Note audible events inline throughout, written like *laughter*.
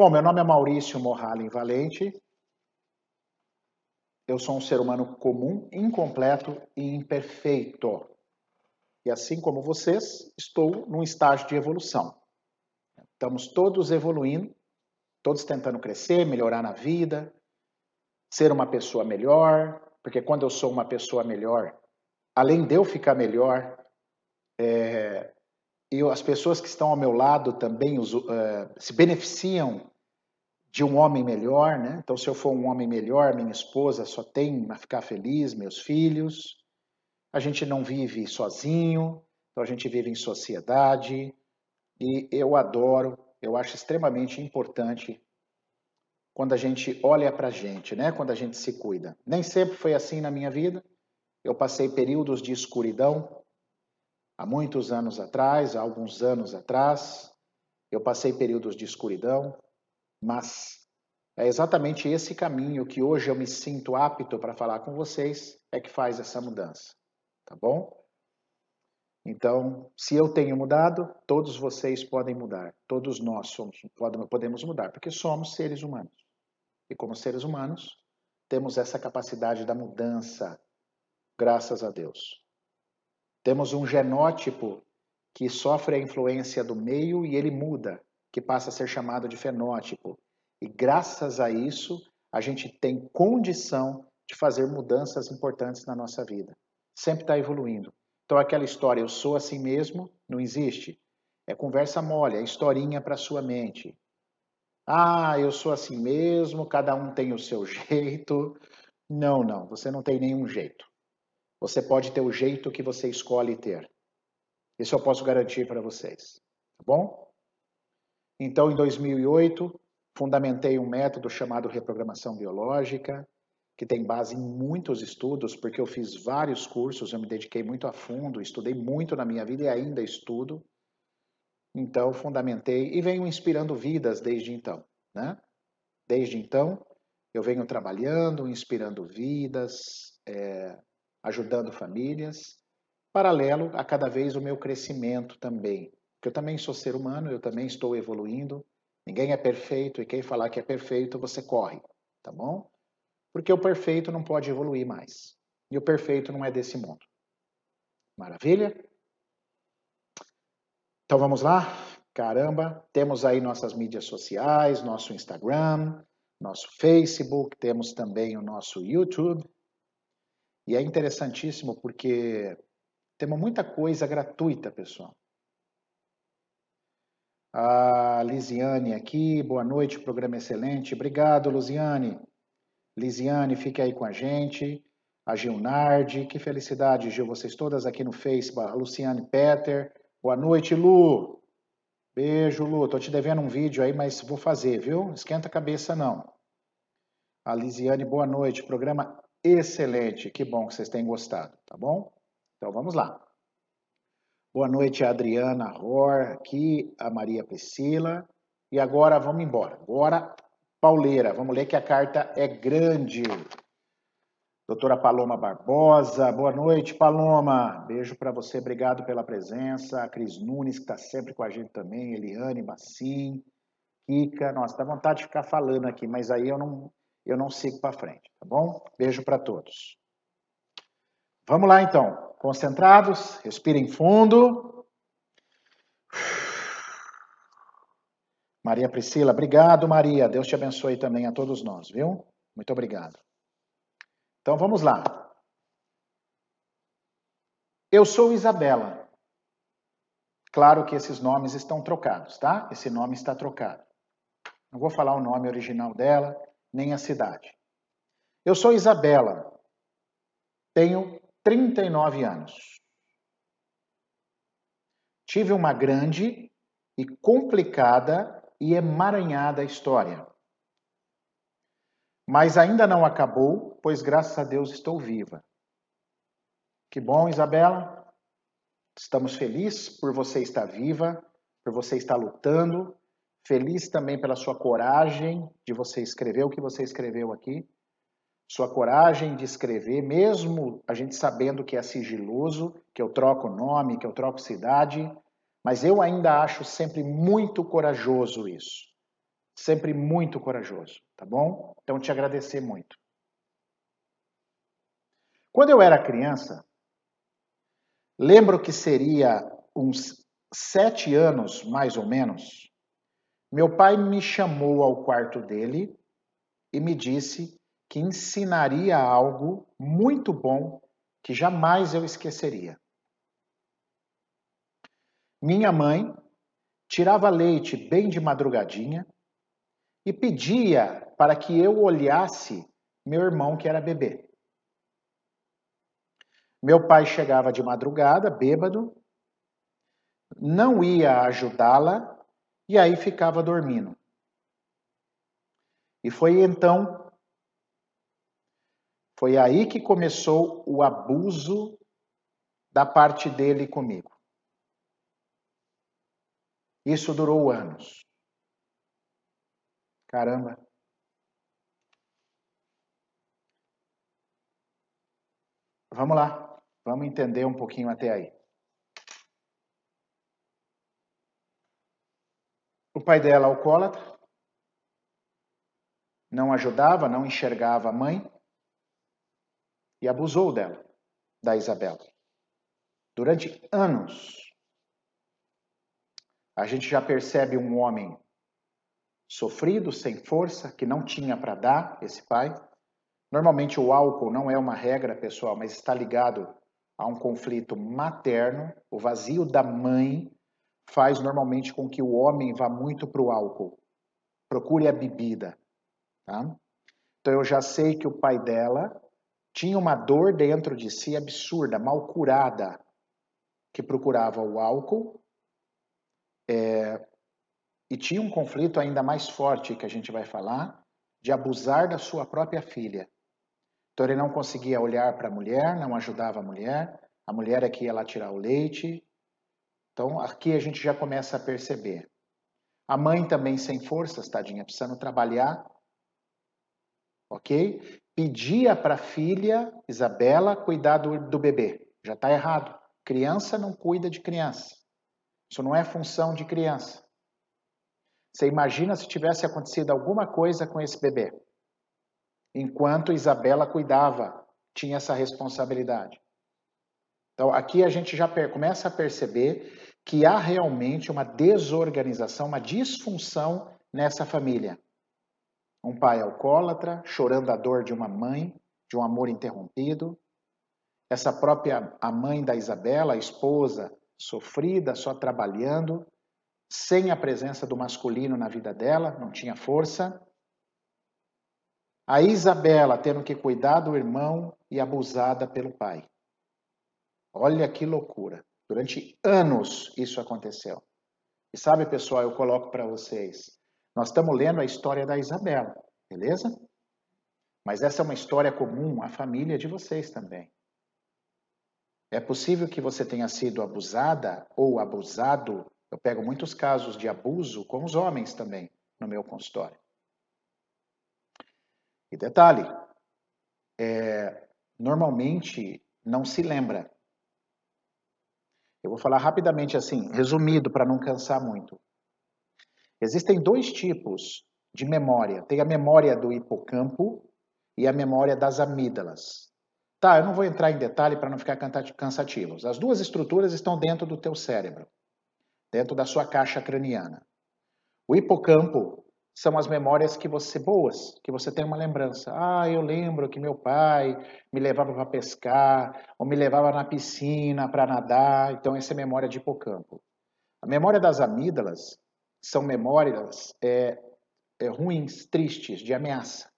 Bom, meu nome é Maurício Morralen Valente. Eu sou um ser humano comum, incompleto e imperfeito. E assim como vocês, estou num estágio de evolução. Estamos todos evoluindo, todos tentando crescer, melhorar na vida, ser uma pessoa melhor, porque quando eu sou uma pessoa melhor, além de eu ficar melhor, é, e as pessoas que estão ao meu lado também uh, se beneficiam de um homem melhor, né? Então, se eu for um homem melhor, minha esposa só tem a ficar feliz, meus filhos. A gente não vive sozinho, então a gente vive em sociedade. E eu adoro, eu acho extremamente importante quando a gente olha para a gente, né? Quando a gente se cuida. Nem sempre foi assim na minha vida. Eu passei períodos de escuridão, há muitos anos atrás, há alguns anos atrás, eu passei períodos de escuridão, mas é exatamente esse caminho que hoje eu me sinto apto para falar com vocês é que faz essa mudança, tá bom? Então, se eu tenho mudado, todos vocês podem mudar, todos nós somos, podemos mudar, porque somos seres humanos. E como seres humanos, temos essa capacidade da mudança, graças a Deus. Temos um genótipo que sofre a influência do meio e ele muda, que passa a ser chamado de fenótipo. E graças a isso, a gente tem condição de fazer mudanças importantes na nossa vida. Sempre está evoluindo. Então, aquela história, eu sou assim mesmo, não existe. É conversa mole, é historinha para sua mente. Ah, eu sou assim mesmo, cada um tem o seu *laughs* jeito. Não, não, você não tem nenhum jeito. Você pode ter o jeito que você escolhe ter. Isso eu posso garantir para vocês. Tá bom? Então, em 2008, fundamentei um método chamado reprogramação biológica, que tem base em muitos estudos, porque eu fiz vários cursos, eu me dediquei muito a fundo, estudei muito na minha vida e ainda estudo. Então, fundamentei e venho inspirando vidas desde então. Né? Desde então, eu venho trabalhando, inspirando vidas, é, ajudando famílias, paralelo a cada vez o meu crescimento também. Porque eu também sou ser humano, eu também estou evoluindo. Ninguém é perfeito e quem falar que é perfeito, você corre, tá bom? Porque o perfeito não pode evoluir mais. E o perfeito não é desse mundo. Maravilha? Então vamos lá? Caramba, temos aí nossas mídias sociais, nosso Instagram, nosso Facebook, temos também o nosso YouTube, e é interessantíssimo porque temos muita coisa gratuita, pessoal. A Lisiane aqui, boa noite, programa excelente. Obrigado, Luziane. Lisiane, fique aí com a gente. A Gilnardi, que felicidade, Gil, vocês todas aqui no Facebook. A Luciane Peter, boa noite, Lu. Beijo, Lu. Tô te devendo um vídeo aí, mas vou fazer, viu? Esquenta a cabeça, não. A Lisiane, boa noite. Programa Excelente, que bom que vocês tenham gostado, tá bom? Então vamos lá. Boa noite, a Adriana Ror, aqui, a Maria Priscila. E agora vamos embora. Agora, pauleira, vamos ler que a carta é grande. Doutora Paloma Barbosa, boa noite, Paloma. Beijo para você, obrigado pela presença. A Cris Nunes, que está sempre com a gente também. Eliane Massim, Kika. Nossa, dá vontade de ficar falando aqui, mas aí eu não, eu não sigo para frente, tá bom? Beijo para todos. Vamos lá então, concentrados, respirem fundo. Maria Priscila, obrigado, Maria. Deus te abençoe também a todos nós, viu? Muito obrigado. Então vamos lá. Eu sou Isabela. Claro que esses nomes estão trocados, tá? Esse nome está trocado. Não vou falar o nome original dela, nem a cidade. Eu sou Isabela, tenho 39 anos. Tive uma grande e complicada e emaranhada história. Mas ainda não acabou, pois graças a Deus estou viva. Que bom, Isabela. Estamos felizes por você estar viva, por você estar lutando, Feliz também pela sua coragem de você escrever o que você escreveu aqui. Sua coragem de escrever, mesmo a gente sabendo que é sigiloso, que eu troco nome, que eu troco cidade, mas eu ainda acho sempre muito corajoso isso. Sempre muito corajoso, tá bom? Então te agradecer muito. Quando eu era criança, lembro que seria uns sete anos, mais ou menos, meu pai me chamou ao quarto dele e me disse que ensinaria algo muito bom que jamais eu esqueceria. Minha mãe tirava leite bem de madrugadinha e pedia para que eu olhasse meu irmão que era bebê. Meu pai chegava de madrugada, bêbado, não ia ajudá-la e aí ficava dormindo. E foi então, foi aí que começou o abuso da parte dele comigo. Isso durou anos. Caramba. Vamos lá, vamos entender um pouquinho até aí. O pai dela, alcoólatra, não ajudava, não enxergava a mãe e abusou dela, da Isabela. Durante anos, a gente já percebe um homem sofrido, sem força, que não tinha para dar, esse pai. Normalmente o álcool não é uma regra, pessoal, mas está ligado a um conflito materno. O vazio da mãe faz normalmente com que o homem vá muito para o álcool. Procure a bebida. Tá? Então eu já sei que o pai dela tinha uma dor dentro de si absurda, mal curada, que procurava o álcool é, e tinha um conflito ainda mais forte que a gente vai falar de abusar da sua própria filha. Então ele não conseguia olhar para a mulher, não ajudava a mulher, a mulher é que ia lá tirar o leite. Então aqui a gente já começa a perceber. A mãe também sem forças, tadinha, precisando trabalhar, ok? Pedia para a filha, Isabela, cuidar do, do bebê. Já está errado. Criança não cuida de criança. Isso não é função de criança. Você imagina se tivesse acontecido alguma coisa com esse bebê? Enquanto Isabela cuidava, tinha essa responsabilidade. Então, aqui a gente já começa a perceber que há realmente uma desorganização, uma disfunção nessa família. Um pai alcoólatra, chorando a dor de uma mãe, de um amor interrompido. Essa própria a mãe da Isabela, a esposa, sofrida, só trabalhando, sem a presença do masculino na vida dela, não tinha força. A Isabela tendo que cuidar do irmão e abusada pelo pai. Olha que loucura. Durante anos isso aconteceu. E sabe, pessoal, eu coloco para vocês, nós estamos lendo a história da Isabela, beleza? Mas essa é uma história comum à família de vocês também. É possível que você tenha sido abusada ou abusado. Eu pego muitos casos de abuso com os homens também no meu consultório. E detalhe, é, normalmente não se lembra. Eu vou falar rapidamente assim, resumido para não cansar muito. Existem dois tipos de memória. Tem a memória do hipocampo e a memória das amígdalas. Tá, eu não vou entrar em detalhe para não ficar cansativos. As duas estruturas estão dentro do teu cérebro, dentro da sua caixa craniana. O hipocampo são as memórias que você boas, que você tem uma lembrança. Ah, eu lembro que meu pai me levava para pescar, ou me levava na piscina para nadar. Então essa é memória de hipocampo. A memória das amígdalas são memórias é, é, ruins, tristes, de ameaça.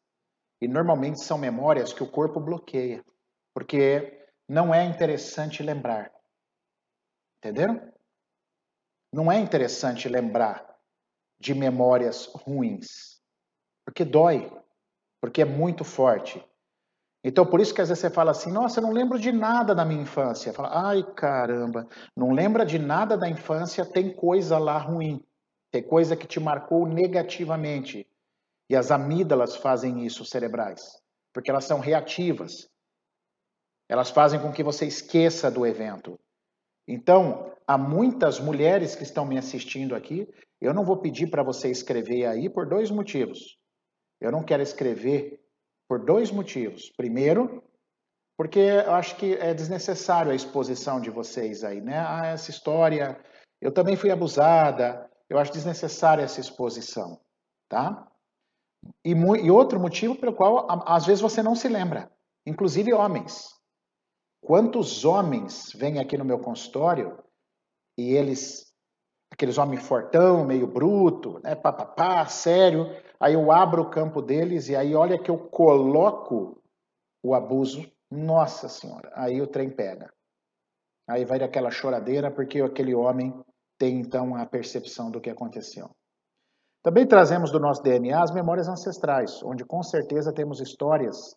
E normalmente são memórias que o corpo bloqueia, porque não é interessante lembrar. Entenderam? Não é interessante lembrar de memórias ruins, porque dói, porque é muito forte. Então, por isso que às vezes você fala assim: nossa, eu não lembro de nada da minha infância. Fala, ai caramba, não lembra de nada da infância, tem coisa lá ruim. Tem coisa que te marcou negativamente. E as amígdalas fazem isso cerebrais, porque elas são reativas. Elas fazem com que você esqueça do evento. Então, há muitas mulheres que estão me assistindo aqui Eu não vou pedir para você escrever aí por dois motivos. Eu não quero escrever por dois motivos. Primeiro, porque eu acho que é desnecessário a exposição de vocês aí, né? Ah, essa história, eu também fui abusada, eu acho desnecessária essa exposição, tá? E, e outro motivo pelo qual às vezes você não se lembra, inclusive homens. Quantos homens vêm aqui no meu consultório e eles aqueles homens fortão, meio bruto, né, papapá, sério. Aí eu abro o campo deles e aí olha que eu coloco o abuso. Nossa Senhora, aí o trem pega. Aí vai daquela choradeira porque aquele homem tem então a percepção do que aconteceu. Também trazemos do nosso DNA as memórias ancestrais, onde com certeza temos histórias,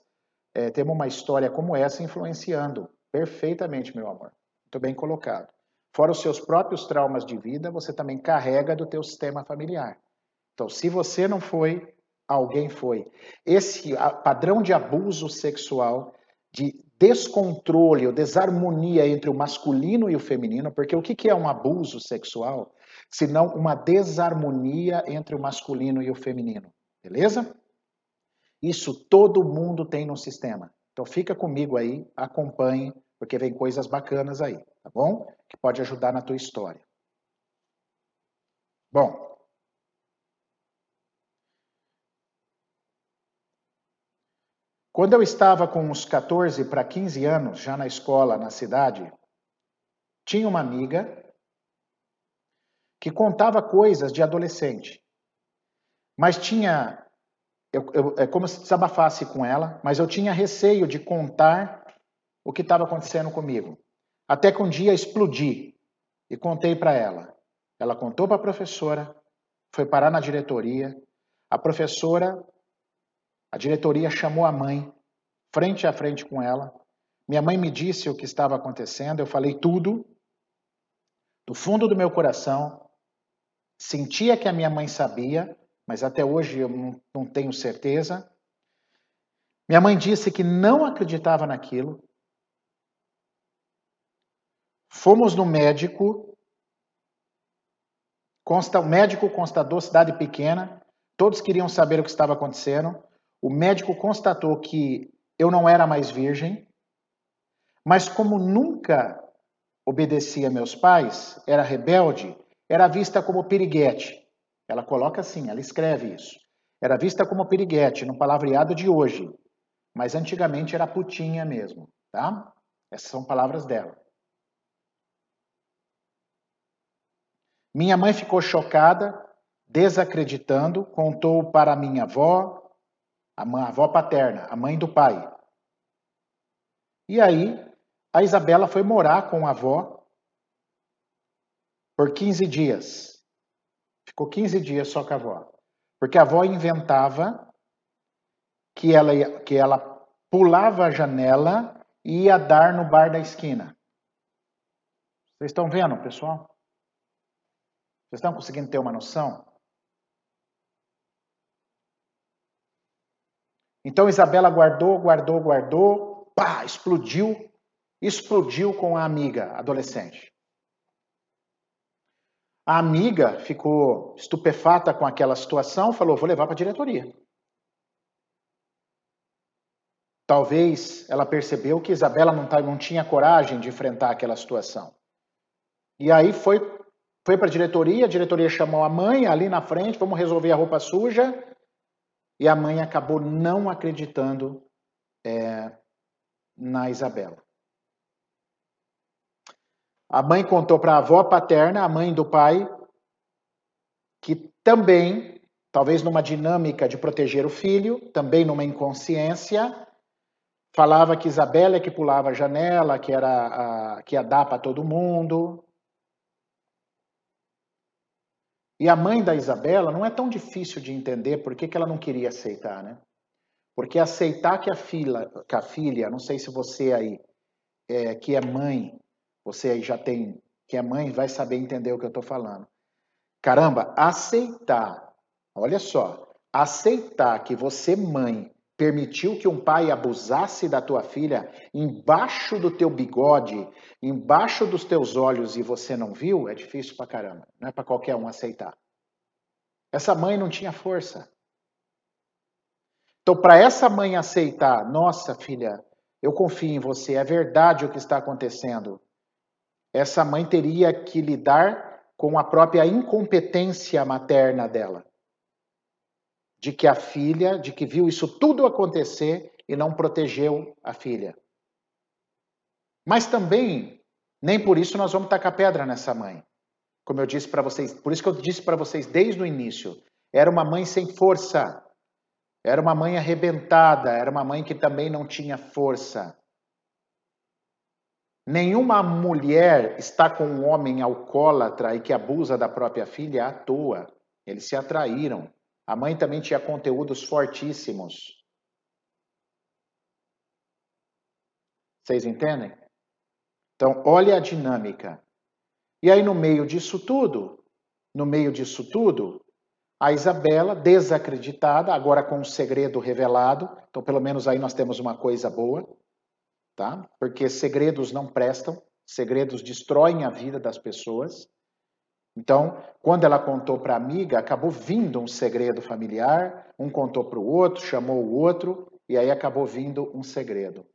é, temos uma história como essa influenciando perfeitamente, meu amor. Muito bem colocado. Fora os seus próprios traumas de vida, você também carrega do teu sistema familiar. Então, se você não foi, alguém foi. Esse padrão de abuso sexual, de descontrole ou desarmonia entre o masculino e o feminino, porque o que é um abuso sexual? Senão uma desarmonia entre o masculino e o feminino. Beleza? Isso todo mundo tem no sistema. Então fica comigo aí, acompanhe, porque vem coisas bacanas aí, tá bom? que pode ajudar na tua história. Bom, quando eu estava com uns 14 para 15 anos, já na escola, na cidade, tinha uma amiga que contava coisas de adolescente. Mas tinha. Eu, eu, é como se desabafasse com ela, mas eu tinha receio de contar o que estava acontecendo comigo. Até que um dia explodi e contei para ela. Ela contou para a professora, foi parar na diretoria. A professora, a diretoria chamou a mãe, frente a frente com ela. Minha mãe me disse o que estava acontecendo, eu falei tudo, do fundo do meu coração. Sentia que a minha mãe sabia, mas até hoje eu não, tenho certeza. Minha mãe disse que não acreditava naquilo, Fomos no médico, consta, o médico constatou cidade pequena, todos queriam saber o que estava acontecendo. O médico constatou que eu não era mais virgem, mas como nunca obedecia meus pais, era rebelde, era vista como piriguete. Ela coloca assim, ela escreve isso. Era vista como piriguete no palavreado de hoje, mas antigamente era putinha mesmo, tá? Essas são palavras dela. Minha mãe ficou chocada, desacreditando, contou para minha avó, a, avó paterna, a mãe do pai. E aí, a Isabela foi morar com a avó por 15 dias. Ficou 15 dias só com a avó. Porque a avó inventava que ela, que ela pulava a janela e ia dar no bar da esquina. Vocês estão vendo, pessoal? Vocês estão conseguindo ter uma noção? Então Isabela guardou, guardou, guardou, pá, explodiu, explodiu com a amiga adolescente. A amiga ficou estupefata com aquela situação, falou: vou levar para a diretoria. Talvez ela percebeu que Isabela não, tá, não tinha coragem de enfrentar aquela situação. E aí foi foi para a diretoria, a diretoria chamou a mãe ali na frente, vamos resolver a roupa suja. E a mãe acabou não acreditando é, na Isabela. A mãe contou para a avó paterna, a mãe do pai, que também, talvez numa dinâmica de proteger o filho, também numa inconsciência, falava que Isabela é que pulava a janela, que era a, que ia dar para todo mundo, E a mãe da Isabela não é tão difícil de entender por que, que ela não queria aceitar, né? Porque aceitar que a filha, que a filha, não sei se você aí é, que é mãe, você aí já tem que é mãe, vai saber entender o que eu estou falando. Caramba, aceitar, olha só, aceitar que você mãe permitiu que um pai abusasse da tua filha embaixo do teu bigode, embaixo dos teus olhos e você não viu, é difícil pra caramba. Não é para qualquer um aceitar. Essa mãe não tinha força. Então, para essa mãe aceitar, nossa filha, eu confio em você, é verdade o que está acontecendo. Essa mãe teria que lidar com a própria incompetência materna dela. De que a filha, de que viu isso tudo acontecer e não protegeu a filha. Mas também, nem por isso nós vamos tacar pedra nessa mãe. Como eu disse para vocês, por isso que eu disse para vocês desde o início, era uma mãe sem força. Era uma mãe arrebentada, era uma mãe que também não tinha força. Nenhuma mulher está com um homem alcoólatra e que abusa da própria filha à toa. Eles se atraíram. A mãe também tinha conteúdos fortíssimos. Vocês entendem? Então, olha a dinâmica. E aí, no meio disso tudo, no meio disso tudo, a Isabela, desacreditada, agora com o segredo revelado, então pelo menos aí nós temos uma coisa boa, tá? Porque segredos não prestam, segredos destroem a vida das pessoas. Então, quando ela contou para a amiga, acabou vindo um segredo familiar, um contou para o outro, chamou o outro, e aí acabou vindo um segredo.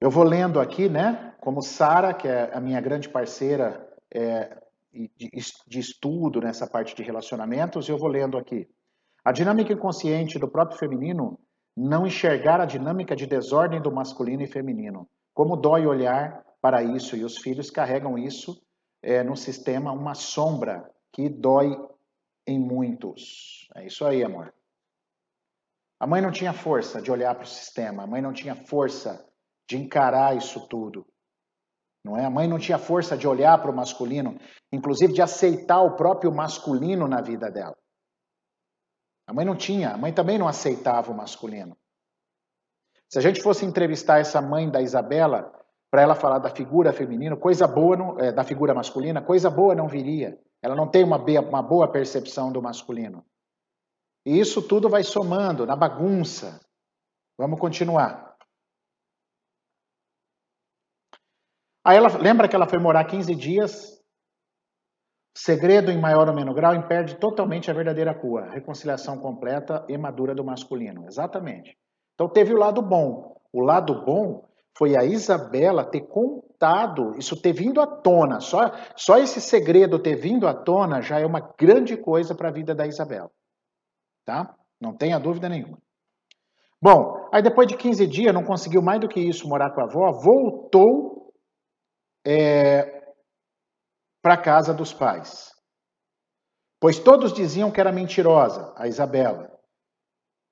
Eu vou lendo aqui, né? Como Sara, que é a minha grande parceira, é, de, de estudo nessa parte de relacionamentos, eu vou lendo aqui. A dinâmica inconsciente do próprio feminino não enxergar a dinâmica de desordem do masculino e feminino. Como dói olhar para isso, e os filhos carregam isso é, no sistema, uma sombra que dói em muitos. É isso aí, amor. A mãe não tinha força de olhar para o sistema, a mãe não tinha força de encarar isso tudo. Não é? A mãe não tinha força de olhar para o masculino, inclusive de aceitar o próprio masculino na vida dela. A mãe não tinha, a mãe também não aceitava o masculino. Se a gente fosse entrevistar essa mãe da Isabela para ela falar da figura feminina, coisa boa não, é, da figura masculina, coisa boa não viria. Ela não tem uma, uma boa percepção do masculino. E isso tudo vai somando na bagunça. Vamos continuar. Aí ela lembra que ela foi morar 15 dias. Segredo em maior ou menor grau impede totalmente a verdadeira cura, reconciliação completa e madura do masculino. Exatamente. Então teve o lado bom. O lado bom foi a Isabela ter contado, isso ter vindo à tona. Só, só esse segredo ter vindo à tona já é uma grande coisa para a vida da Isabela. Tá? Não tenha dúvida nenhuma. Bom, aí depois de 15 dias, não conseguiu mais do que isso morar com a avó, voltou é, para a casa dos pais. Pois todos diziam que era mentirosa, a Isabela,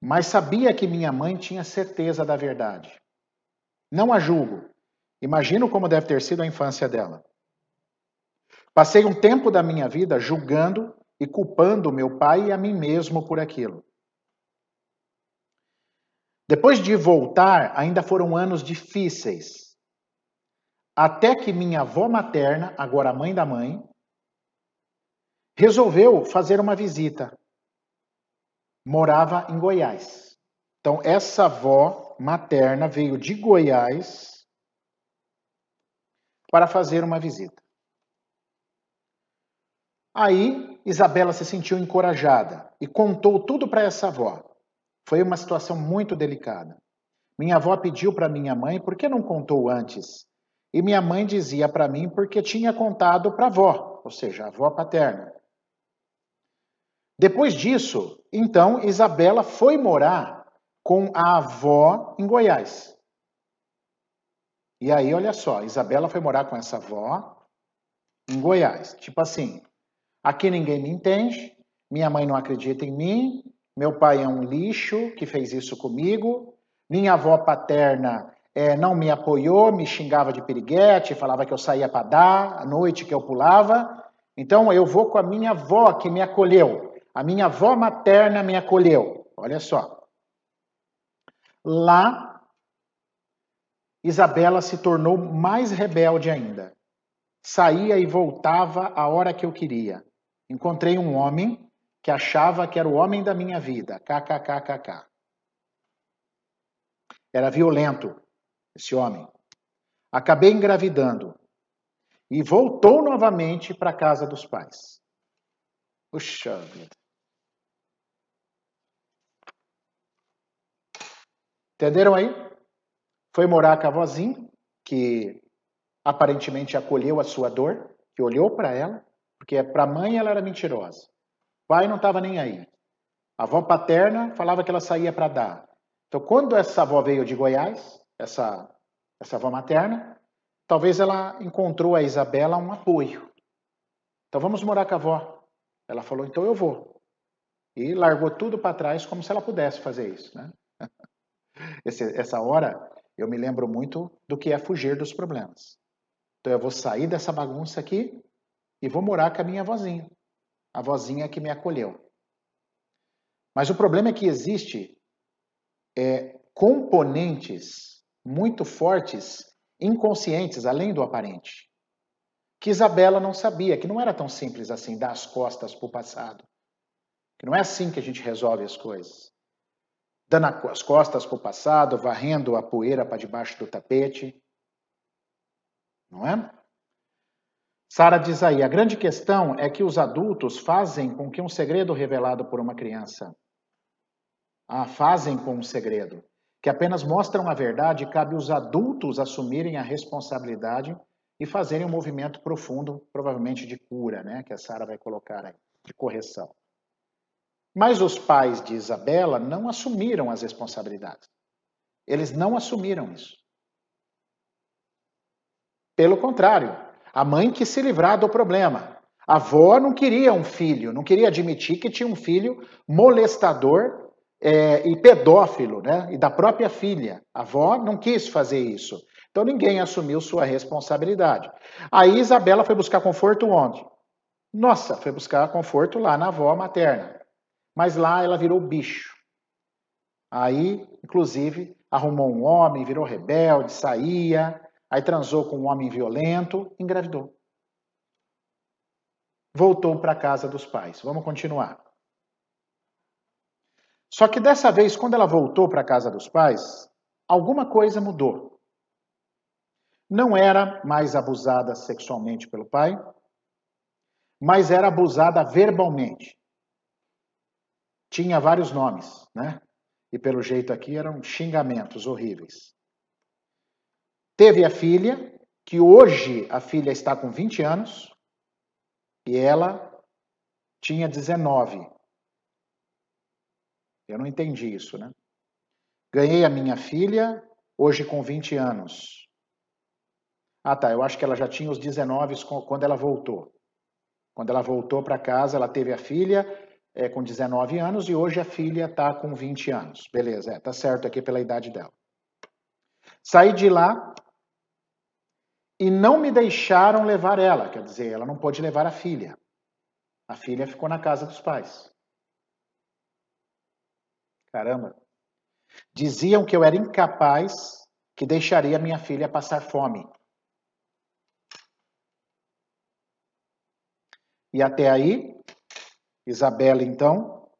mas sabia que minha mãe tinha certeza da verdade. Não a julgo. Imagino como deve ter sido a infância dela. Passei um tempo da minha vida julgando e culpando meu pai e a mim mesmo por aquilo. Depois de voltar, ainda foram anos difíceis, até que minha avó materna, agora mãe da mãe, resolveu fazer uma visita. Morava em Goiás. Então, essa avó materna veio de Goiás para fazer uma visita. Aí, Isabela se sentiu encorajada e contou tudo para essa avó. Foi uma situação muito delicada. Minha avó pediu para minha mãe por que não contou antes e minha mãe dizia para mim porque tinha contado para a avó, ou seja, a avó paterna. Depois disso, então, Isabela foi morar com a avó em Goiás. E aí, olha só, Isabela foi morar com essa avó em Goiás. Tipo assim, aqui ninguém me entende, minha mãe não acredita em mim, meu pai é um lixo que fez isso comigo, minha avó paterna é, não me apoiou, me xingava de piriguete, falava que eu saía para dar, à noite que eu pulava. Então eu vou com a minha avó que me acolheu. A minha avó materna me acolheu. Olha só. Lá, Isabela se tornou mais rebelde ainda. Saía e voltava a hora que eu queria. Encontrei um homem que achava que era o homem da minha vida. KKKKK. Era violento, esse homem. Acabei engravidando e voltou novamente para a casa dos pais. Puxa vida. Entenderam aí? Foi morar com a vozinha, que aparentemente acolheu a sua dor, que olhou para ela, porque para a mãe ela era mentirosa. O pai não estava nem aí. A avó paterna falava que ela saía para dar. Então, quando essa avó veio de Goiás, essa, essa avó materna, talvez ela encontrou a Isabela um apoio. Então, vamos morar com a avó. Ela falou, então eu vou. E largou tudo para trás como se ela pudesse fazer isso. Né? Esse, essa hora, eu me lembro muito do que é fugir dos problemas. Então, eu vou sair dessa bagunça aqui e vou morar com a minha vozinha. A vozinha que me acolheu. Mas o problema é que existe é, componentes muito fortes, inconscientes, além do aparente, que Isabela não sabia, que não era tão simples assim dar as costas para o passado. Que não é assim que a gente resolve as coisas. Dando as costas para o passado, varrendo a poeira para debaixo do tapete. Não é? Sara diz aí: a grande questão é que os adultos fazem com que um segredo revelado por uma criança ah, fazem com um segredo, que apenas mostram a verdade, cabe os adultos assumirem a responsabilidade e fazerem um movimento profundo, provavelmente de cura, né, que a Sara vai colocar aí, de correção. Mas os pais de Isabela não assumiram as responsabilidades. Eles não assumiram isso. Pelo contrário, a mãe quis se livrar do problema. A avó não queria um filho, não queria admitir que tinha um filho molestador é, e pedófilo, né? E da própria filha. A avó não quis fazer isso. Então ninguém assumiu sua responsabilidade. Aí Isabela foi buscar conforto onde? Nossa, foi buscar conforto lá na avó materna. Mas lá ela virou bicho. Aí, inclusive, arrumou um homem, virou rebelde, saía, aí transou com um homem violento, engravidou. Voltou para a casa dos pais. Vamos continuar. Só que dessa vez, quando ela voltou para a casa dos pais, alguma coisa mudou. Não era mais abusada sexualmente pelo pai, mas era abusada verbalmente. Tinha vários nomes, né? E pelo jeito aqui eram xingamentos horríveis. Teve a filha, que hoje a filha está com 20 anos, e ela tinha 19 eu não entendi isso, né? Ganhei a minha filha, hoje com 20 anos. Ah, tá. Eu acho que ela já tinha os 19 quando ela voltou. Quando ela voltou para casa, ela teve a filha é, com 19 anos e hoje a filha está com 20 anos. Beleza, é, tá certo aqui pela idade dela. Saí de lá e não me deixaram levar ela, quer dizer, ela não pôde levar a filha. A filha ficou na casa dos pais. Caramba. Diziam que eu era incapaz, que deixaria minha filha passar fome. E até aí, Isabela, então,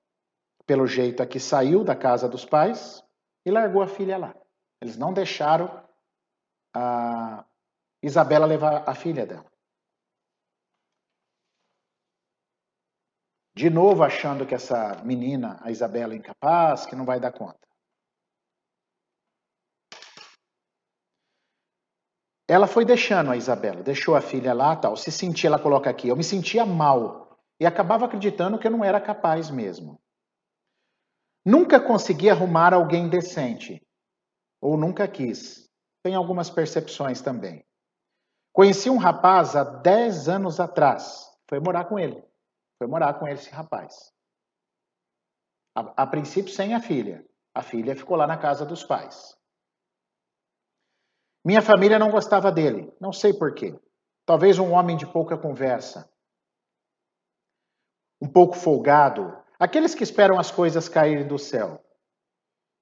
pelo jeito aqui, saiu da casa dos pais e largou a filha lá. Eles não deixaram a Isabela levar a filha dela. De novo achando que essa menina, a Isabela, é incapaz, que não vai dar conta. Ela foi deixando a Isabela, deixou a filha lá, tal. Se sentia, ela coloca aqui, eu me sentia mal e acabava acreditando que eu não era capaz mesmo. Nunca consegui arrumar alguém decente, ou nunca quis. Tem algumas percepções também. Conheci um rapaz há 10 anos atrás, foi morar com ele. Foi morar com esse rapaz. A, a princípio, sem a filha. A filha ficou lá na casa dos pais. Minha família não gostava dele, não sei porquê. Talvez um homem de pouca conversa. Um pouco folgado. Aqueles que esperam as coisas caírem do céu.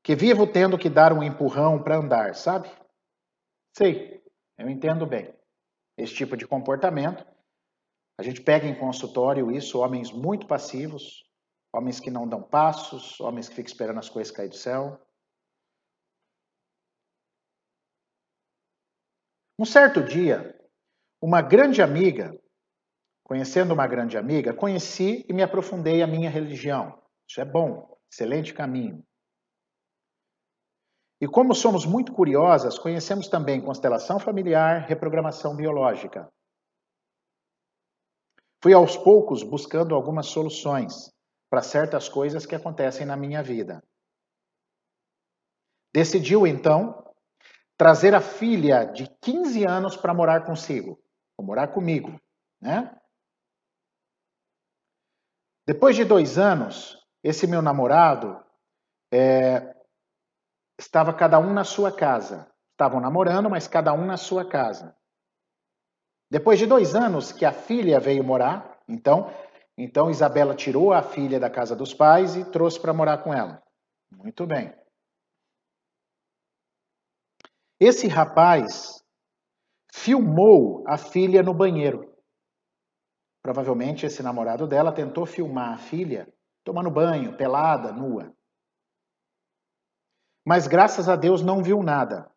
Que vivo tendo que dar um empurrão para andar, sabe? Sei, eu entendo bem. Esse tipo de comportamento a gente pega em consultório isso, homens muito passivos, homens que não dão passos, homens que ficam esperando as coisas cair do céu. Um certo dia, uma grande amiga conhecendo uma grande amiga, conheci e me aprofundei a minha religião. Isso é bom, excelente caminho. E como somos muito curiosas, conhecemos também constelação familiar, reprogramação biológica. Fui aos poucos buscando algumas soluções para certas coisas que acontecem na minha vida. Decidiu então trazer a filha de 15 anos para morar consigo, ou morar comigo, né? Depois de dois anos, esse meu namorado é, estava cada um na sua casa. Estavam namorando, mas cada um na sua casa. Depois de dois anos que a filha veio morar, então, então Isabela tirou a filha da casa dos pais e trouxe para morar com ela. Muito bem. Esse rapaz filmou a filha no banheiro. Provavelmente esse namorado dela tentou filmar a filha tomando banho, pelada, nua. Mas graças a Deus não viu nada.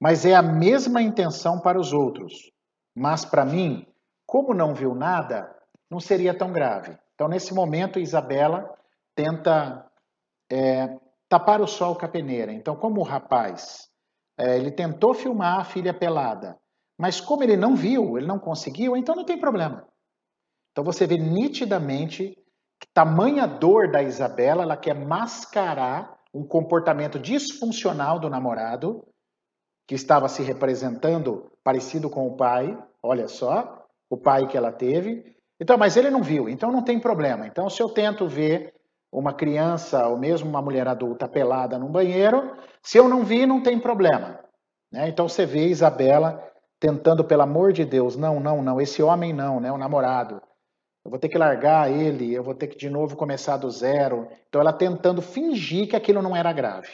Mas é a mesma intenção para os outros. Mas para mim, como não viu nada, não seria tão grave. Então, nesse momento, Isabela tenta é, tapar o sol com a peneira. Então, como o rapaz é, ele tentou filmar a filha pelada, mas como ele não viu, ele não conseguiu, então não tem problema. Então você vê nitidamente que tamanha dor da Isabela, ela quer mascarar um comportamento disfuncional do namorado, que estava se representando parecido com o pai, olha só, o pai que ela teve. Então, mas ele não viu, então não tem problema. Então, se eu tento ver uma criança ou mesmo uma mulher adulta pelada num banheiro, se eu não vi, não tem problema. Né? Então você vê Isabela tentando, pelo amor de Deus, não, não, não, esse homem não, né, o namorado. Eu vou ter que largar ele, eu vou ter que de novo começar do zero. Então ela tentando fingir que aquilo não era grave.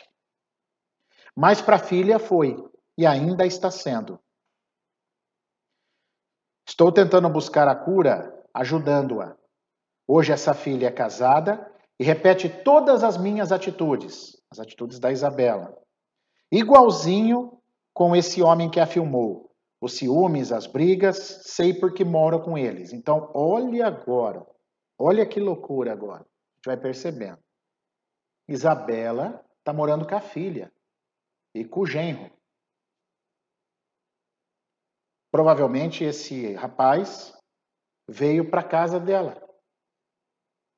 Mas para a filha foi, e ainda está sendo. Estou tentando buscar a cura, ajudando-a. Hoje essa filha é casada e repete todas as minhas atitudes, as atitudes da Isabela. Igualzinho com esse homem que a filmou os ciúmes, as brigas, sei porque moro com eles. Então, olhe agora, olha que loucura agora. A gente vai percebendo. Isabela está morando com a filha e com o genro. Provavelmente esse rapaz veio para casa dela.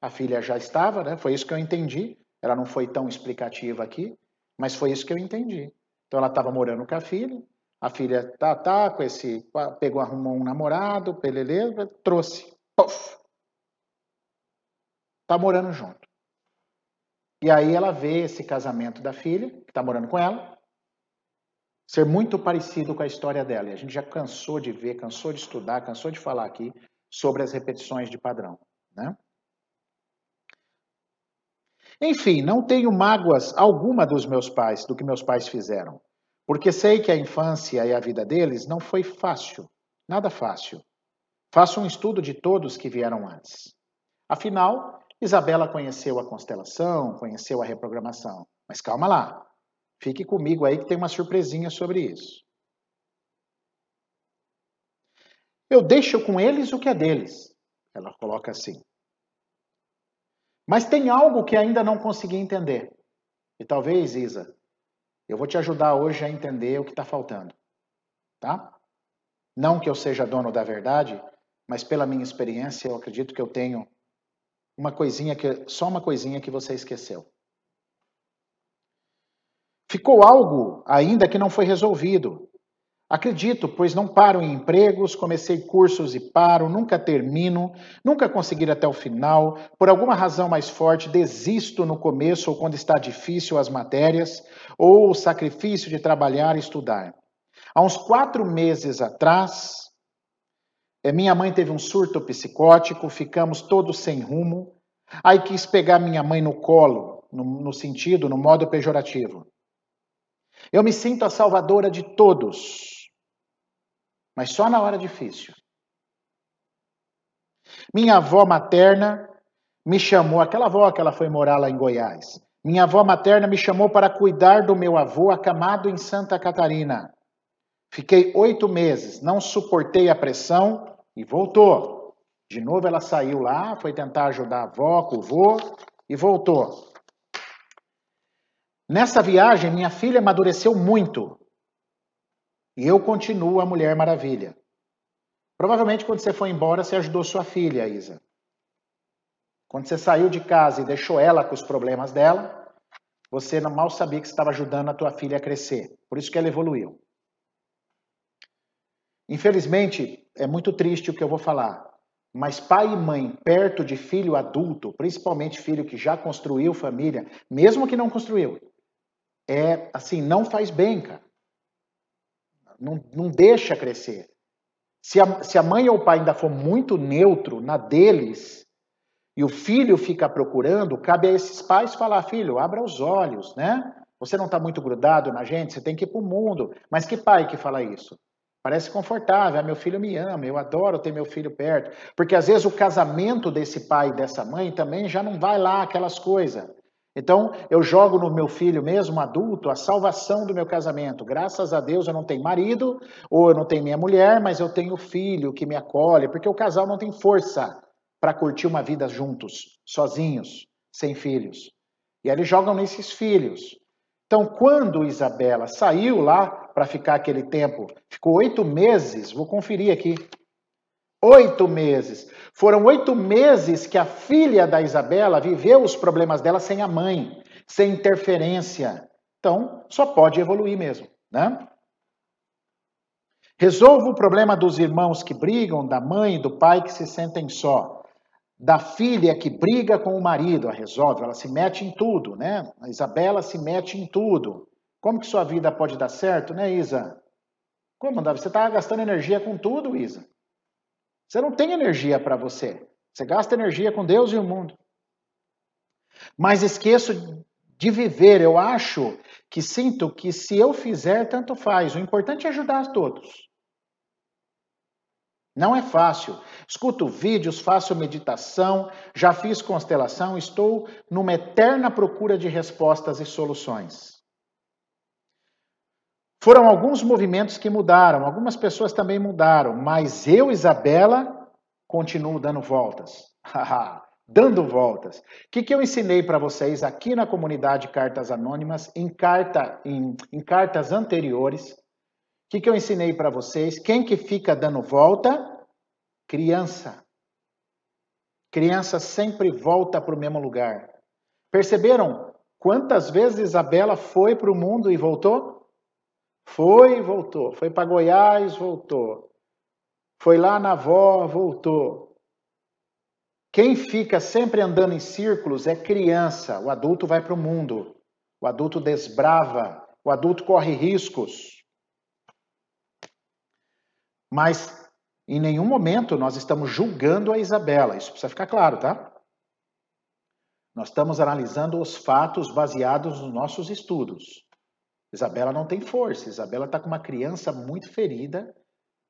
A filha já estava, né? Foi isso que eu entendi. Ela não foi tão explicativa aqui, mas foi isso que eu entendi. Então ela estava morando com a filha, a filha tá, tá com esse. Pegou, arrumou um namorado, pelele, trouxe. Puff. Tá morando junto. E aí ela vê esse casamento da filha, que está morando com ela, ser muito parecido com a história dela. E a gente já cansou de ver, cansou de estudar, cansou de falar aqui sobre as repetições de padrão. Né? Enfim, não tenho mágoas alguma dos meus pais, do que meus pais fizeram. Porque sei que a infância e a vida deles não foi fácil, nada fácil. Faço um estudo de todos que vieram antes. Afinal, Isabela conheceu a constelação, conheceu a reprogramação. Mas calma lá, fique comigo aí que tem uma surpresinha sobre isso. Eu deixo com eles o que é deles. Ela coloca assim. Mas tem algo que ainda não consegui entender. E talvez, Isa, eu vou te ajudar hoje a entender o que está faltando, tá? Não que eu seja dono da verdade, mas pela minha experiência eu acredito que eu tenho uma coisinha que só uma coisinha que você esqueceu. Ficou algo ainda que não foi resolvido. Acredito, pois não paro em empregos, comecei cursos e paro, nunca termino, nunca consegui até o final. Por alguma razão mais forte, desisto no começo ou quando está difícil as matérias, ou o sacrifício de trabalhar e estudar. Há uns quatro meses atrás, eh, minha mãe teve um surto psicótico, ficamos todos sem rumo. Aí quis pegar minha mãe no colo, no, no sentido, no modo pejorativo. Eu me sinto a salvadora de todos mas só na hora difícil. Minha avó materna me chamou, aquela avó que ela foi morar lá em Goiás. Minha avó materna me chamou para cuidar do meu avô acamado em Santa Catarina. Fiquei oito meses, não suportei a pressão, e voltou. De novo ela saiu lá, foi tentar ajudar a avó, com o vô e voltou. Nessa viagem, minha filha amadureceu muito. E eu continuo a Mulher Maravilha. Provavelmente quando você foi embora, você ajudou sua filha, Isa. Quando você saiu de casa e deixou ela com os problemas dela, você mal sabia que estava ajudando a tua filha a crescer. Por isso que ela evoluiu. Infelizmente, é muito triste o que eu vou falar, mas pai e mãe perto de filho adulto, principalmente filho que já construiu família, mesmo que não construiu, é assim, não faz bem, cara. Não, não deixa crescer. Se a, se a mãe ou o pai ainda for muito neutro na deles, e o filho fica procurando, cabe a esses pais falar, filho, abra os olhos, né? Você não está muito grudado na gente, você tem que ir para o mundo. Mas que pai que fala isso? Parece confortável, ah, meu filho me ama, eu adoro ter meu filho perto. Porque às vezes o casamento desse pai e dessa mãe também já não vai lá aquelas coisas. Então, eu jogo no meu filho mesmo, adulto, a salvação do meu casamento. Graças a Deus eu não tenho marido, ou eu não tenho minha mulher, mas eu tenho filho que me acolhe, porque o casal não tem força para curtir uma vida juntos, sozinhos, sem filhos. E aí eles jogam nesses filhos. Então, quando Isabela saiu lá para ficar aquele tempo, ficou oito meses, vou conferir aqui, Oito meses. Foram oito meses que a filha da Isabela viveu os problemas dela sem a mãe, sem interferência. Então, só pode evoluir mesmo, né? Resolva o problema dos irmãos que brigam, da mãe e do pai que se sentem só. Da filha que briga com o marido, a resolve, ela se mete em tudo, né? A Isabela se mete em tudo. Como que sua vida pode dar certo, né, Isa? Como, Davi? Você está gastando energia com tudo, Isa. Você não tem energia para você. Você gasta energia com Deus e o mundo. Mas esqueço de viver. Eu acho que sinto que se eu fizer, tanto faz. O importante é ajudar todos. Não é fácil. Escuto vídeos, faço meditação, já fiz constelação, estou numa eterna procura de respostas e soluções. Foram alguns movimentos que mudaram, algumas pessoas também mudaram, mas eu, Isabela, continuo dando voltas. *laughs* dando voltas. O que, que eu ensinei para vocês aqui na comunidade Cartas Anônimas, em, carta, em, em cartas anteriores? O que, que eu ensinei para vocês? Quem que fica dando volta? Criança. Criança sempre volta para o mesmo lugar. Perceberam quantas vezes Isabela foi para o mundo e voltou? Foi e voltou. Foi para Goiás, voltou. Foi lá na avó, voltou. Quem fica sempre andando em círculos é criança. O adulto vai para o mundo. O adulto desbrava. O adulto corre riscos. Mas em nenhum momento nós estamos julgando a Isabela. Isso precisa ficar claro, tá? Nós estamos analisando os fatos baseados nos nossos estudos. Isabela não tem força. Isabela está com uma criança muito ferida,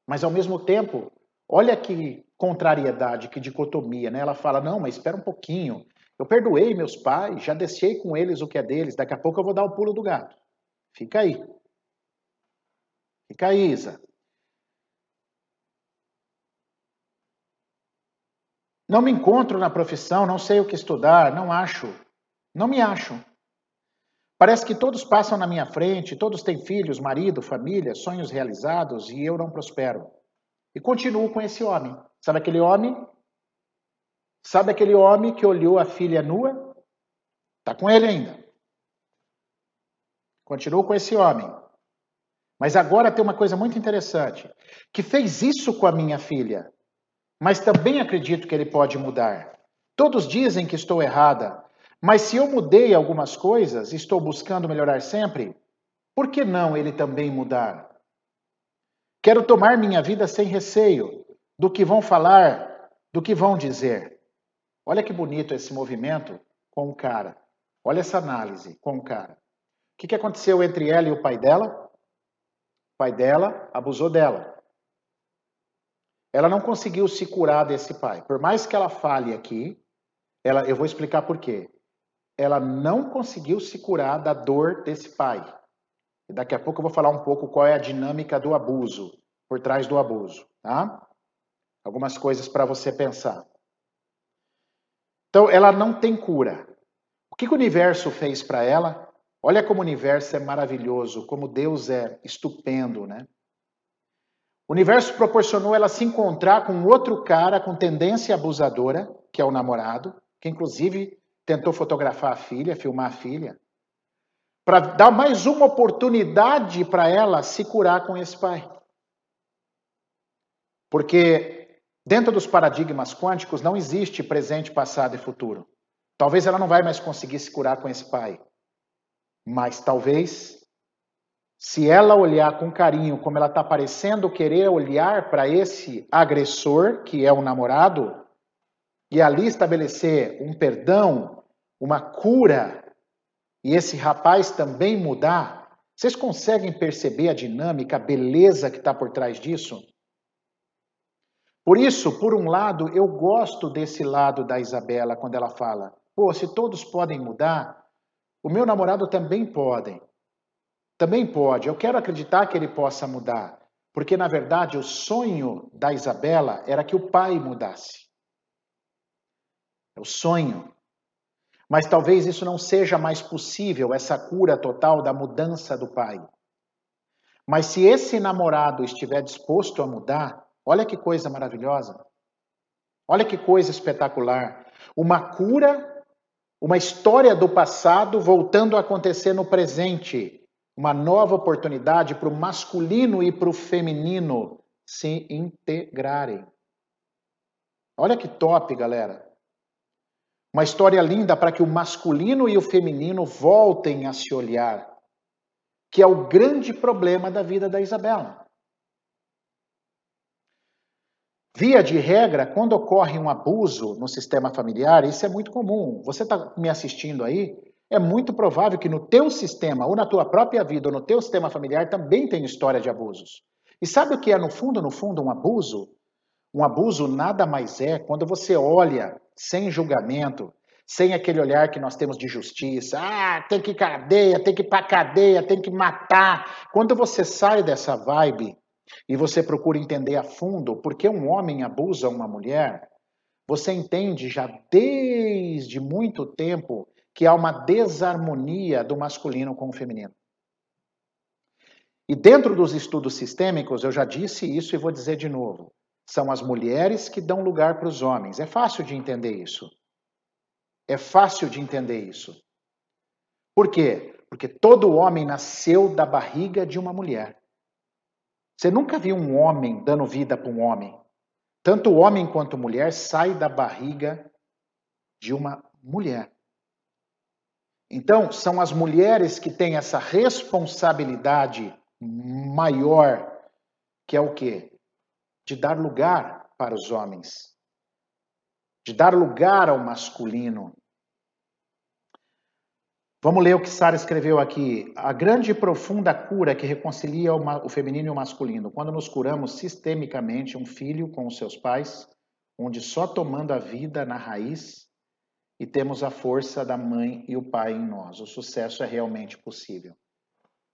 mas ao mesmo tempo, olha que contrariedade, que dicotomia, né? Ela fala: não, mas espera um pouquinho. Eu perdoei meus pais, já deixei com eles o que é deles. Daqui a pouco eu vou dar o pulo do gato. Fica aí. Fica aí, Isa. Não me encontro na profissão, não sei o que estudar, não acho. Não me acho. Parece que todos passam na minha frente, todos têm filhos, marido, família, sonhos realizados e eu não prospero. E continuo com esse homem. Sabe aquele homem? Sabe aquele homem que olhou a filha nua? Está com ele ainda. Continuo com esse homem. Mas agora tem uma coisa muito interessante, que fez isso com a minha filha, mas também acredito que ele pode mudar. Todos dizem que estou errada, mas se eu mudei algumas coisas, estou buscando melhorar sempre, por que não ele também mudar? Quero tomar minha vida sem receio do que vão falar, do que vão dizer. Olha que bonito esse movimento com o cara. Olha essa análise com o cara. O que, aconteceu entre ela e o pai dela? O pai dela abusou dela. Ela não conseguiu se curar desse pai. Por mais que ela fale aqui, ela, eu vou explicar por quê ela não conseguiu se curar da dor desse pai. E daqui a pouco eu vou falar um pouco qual é a dinâmica do abuso, por trás do abuso, tá? Algumas coisas para você pensar. Então, ela não tem cura. O que, que o universo fez para ela? Olha como o universo é maravilhoso, como Deus é estupendo, né? O universo proporcionou ela se encontrar com outro cara com tendência abusadora, que é o namorado, que inclusive tentou fotografar a filha, filmar a filha, para dar mais uma oportunidade para ela se curar com esse pai. Porque dentro dos paradigmas quânticos não existe presente, passado e futuro. Talvez ela não vai mais conseguir se curar com esse pai. Mas talvez, se ela olhar com carinho, como ela está parecendo querer olhar para esse agressor, que é o namorado, e ali estabelecer um perdão, uma cura, e esse rapaz também mudar, vocês conseguem perceber a dinâmica, a beleza que está por trás disso? Por isso, por um lado, eu gosto desse lado da Isabela quando ela fala: pô, se todos podem mudar, o meu namorado também pode. Também pode. Eu quero acreditar que ele possa mudar. Porque, na verdade, o sonho da Isabela era que o pai mudasse. É o sonho. Mas talvez isso não seja mais possível, essa cura total da mudança do pai. Mas se esse namorado estiver disposto a mudar, olha que coisa maravilhosa. Olha que coisa espetacular. Uma cura, uma história do passado voltando a acontecer no presente. Uma nova oportunidade para o masculino e para o feminino se integrarem. Olha que top, galera. Uma história linda para que o masculino e o feminino voltem a se olhar, que é o grande problema da vida da Isabela. Via de regra, quando ocorre um abuso no sistema familiar, isso é muito comum. Você está me assistindo aí? É muito provável que no teu sistema, ou na tua própria vida, ou no teu sistema familiar, também tem história de abusos. E sabe o que é, no fundo, no fundo, um abuso? Um abuso nada mais é quando você olha sem julgamento, sem aquele olhar que nós temos de justiça. Ah, tem que cadeia, tem que ir para cadeia, tem que matar. Quando você sai dessa vibe e você procura entender a fundo por que um homem abusa uma mulher, você entende já desde muito tempo que há uma desarmonia do masculino com o feminino. E dentro dos estudos sistêmicos, eu já disse isso e vou dizer de novo. São as mulheres que dão lugar para os homens. É fácil de entender isso. É fácil de entender isso. Por quê? Porque todo homem nasceu da barriga de uma mulher. Você nunca viu um homem dando vida para um homem. Tanto homem quanto mulher sai da barriga de uma mulher. Então, são as mulheres que têm essa responsabilidade maior, que é o quê? De dar lugar para os homens, de dar lugar ao masculino. Vamos ler o que Sara escreveu aqui. A grande e profunda cura que reconcilia o feminino e o masculino, quando nos curamos sistemicamente um filho com os seus pais, onde só tomando a vida na raiz e temos a força da mãe e o pai em nós. O sucesso é realmente possível.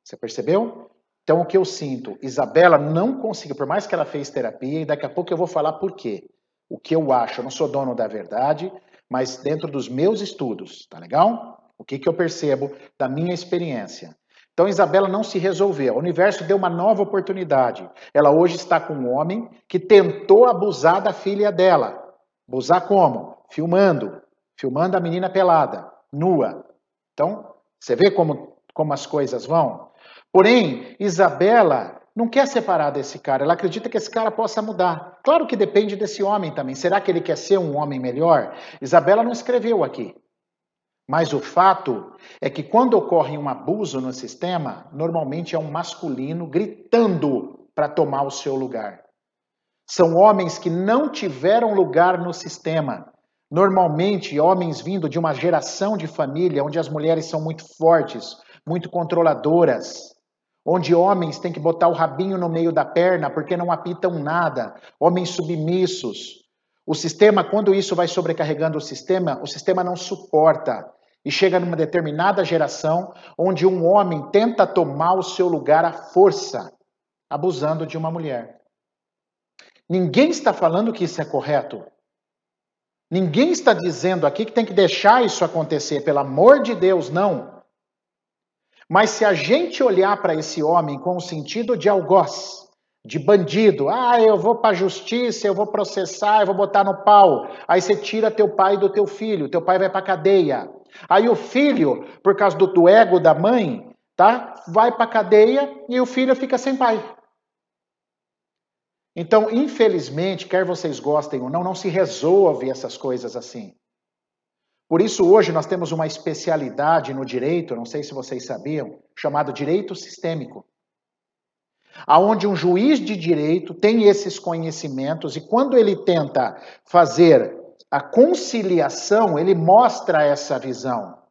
Você percebeu? Então, o que eu sinto? Isabela não conseguiu, por mais que ela fez terapia, e daqui a pouco eu vou falar por quê. O que eu acho, eu não sou dono da verdade, mas dentro dos meus estudos, tá legal? O que, que eu percebo da minha experiência. Então, Isabela não se resolveu. O universo deu uma nova oportunidade. Ela hoje está com um homem que tentou abusar da filha dela. Abusar como? Filmando. Filmando a menina pelada, nua. Então, você vê como, como as coisas vão? Porém, Isabela não quer separar desse cara, ela acredita que esse cara possa mudar. Claro que depende desse homem também. Será que ele quer ser um homem melhor? Isabela não escreveu aqui. Mas o fato é que quando ocorre um abuso no sistema, normalmente é um masculino gritando para tomar o seu lugar. São homens que não tiveram lugar no sistema. Normalmente, homens vindo de uma geração de família onde as mulheres são muito fortes, muito controladoras, onde homens têm que botar o rabinho no meio da perna porque não apitam nada, homens submissos. O sistema, quando isso vai sobrecarregando o sistema, o sistema não suporta. E chega numa determinada geração onde um homem tenta tomar o seu lugar à força, abusando de uma mulher. Ninguém está falando que isso é correto. Ninguém está dizendo aqui que tem que deixar isso acontecer, pelo amor de Deus, não. Mas se a gente olhar para esse homem com o sentido de algoz, de bandido, ah, eu vou para a justiça, eu vou processar, eu vou botar no pau. Aí você tira teu pai do teu filho, teu pai vai para cadeia. Aí o filho, por causa do, do ego da mãe, tá? Vai para cadeia e o filho fica sem pai. Então, infelizmente, quer vocês gostem ou não, não se resolve essas coisas assim. Por isso, hoje nós temos uma especialidade no direito, não sei se vocês sabiam, chamado direito sistêmico. Aonde um juiz de direito tem esses conhecimentos e quando ele tenta fazer a conciliação, ele mostra essa visão.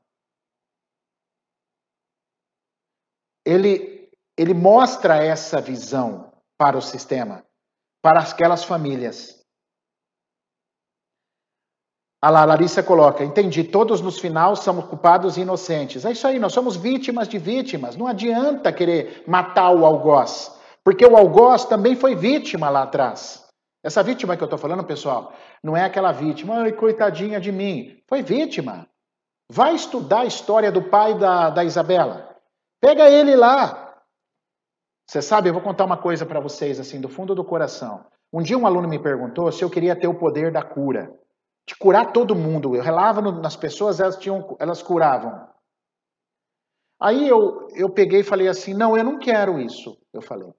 Ele, ele mostra essa visão para o sistema para aquelas famílias. A Larissa coloca: entendi, todos nos final somos culpados e inocentes. É isso aí, nós somos vítimas de vítimas. Não adianta querer matar o algoz, porque o algoz também foi vítima lá atrás. Essa vítima que eu estou falando, pessoal, não é aquela vítima, ai, coitadinha de mim. Foi vítima. Vai estudar a história do pai da, da Isabela. Pega ele lá, você sabe, eu vou contar uma coisa para vocês, assim, do fundo do coração. Um dia um aluno me perguntou se eu queria ter o poder da cura, de curar todo mundo. Eu relava nas pessoas, elas, tinham, elas curavam. Aí eu, eu peguei e falei assim: não, eu não quero isso. Eu falei.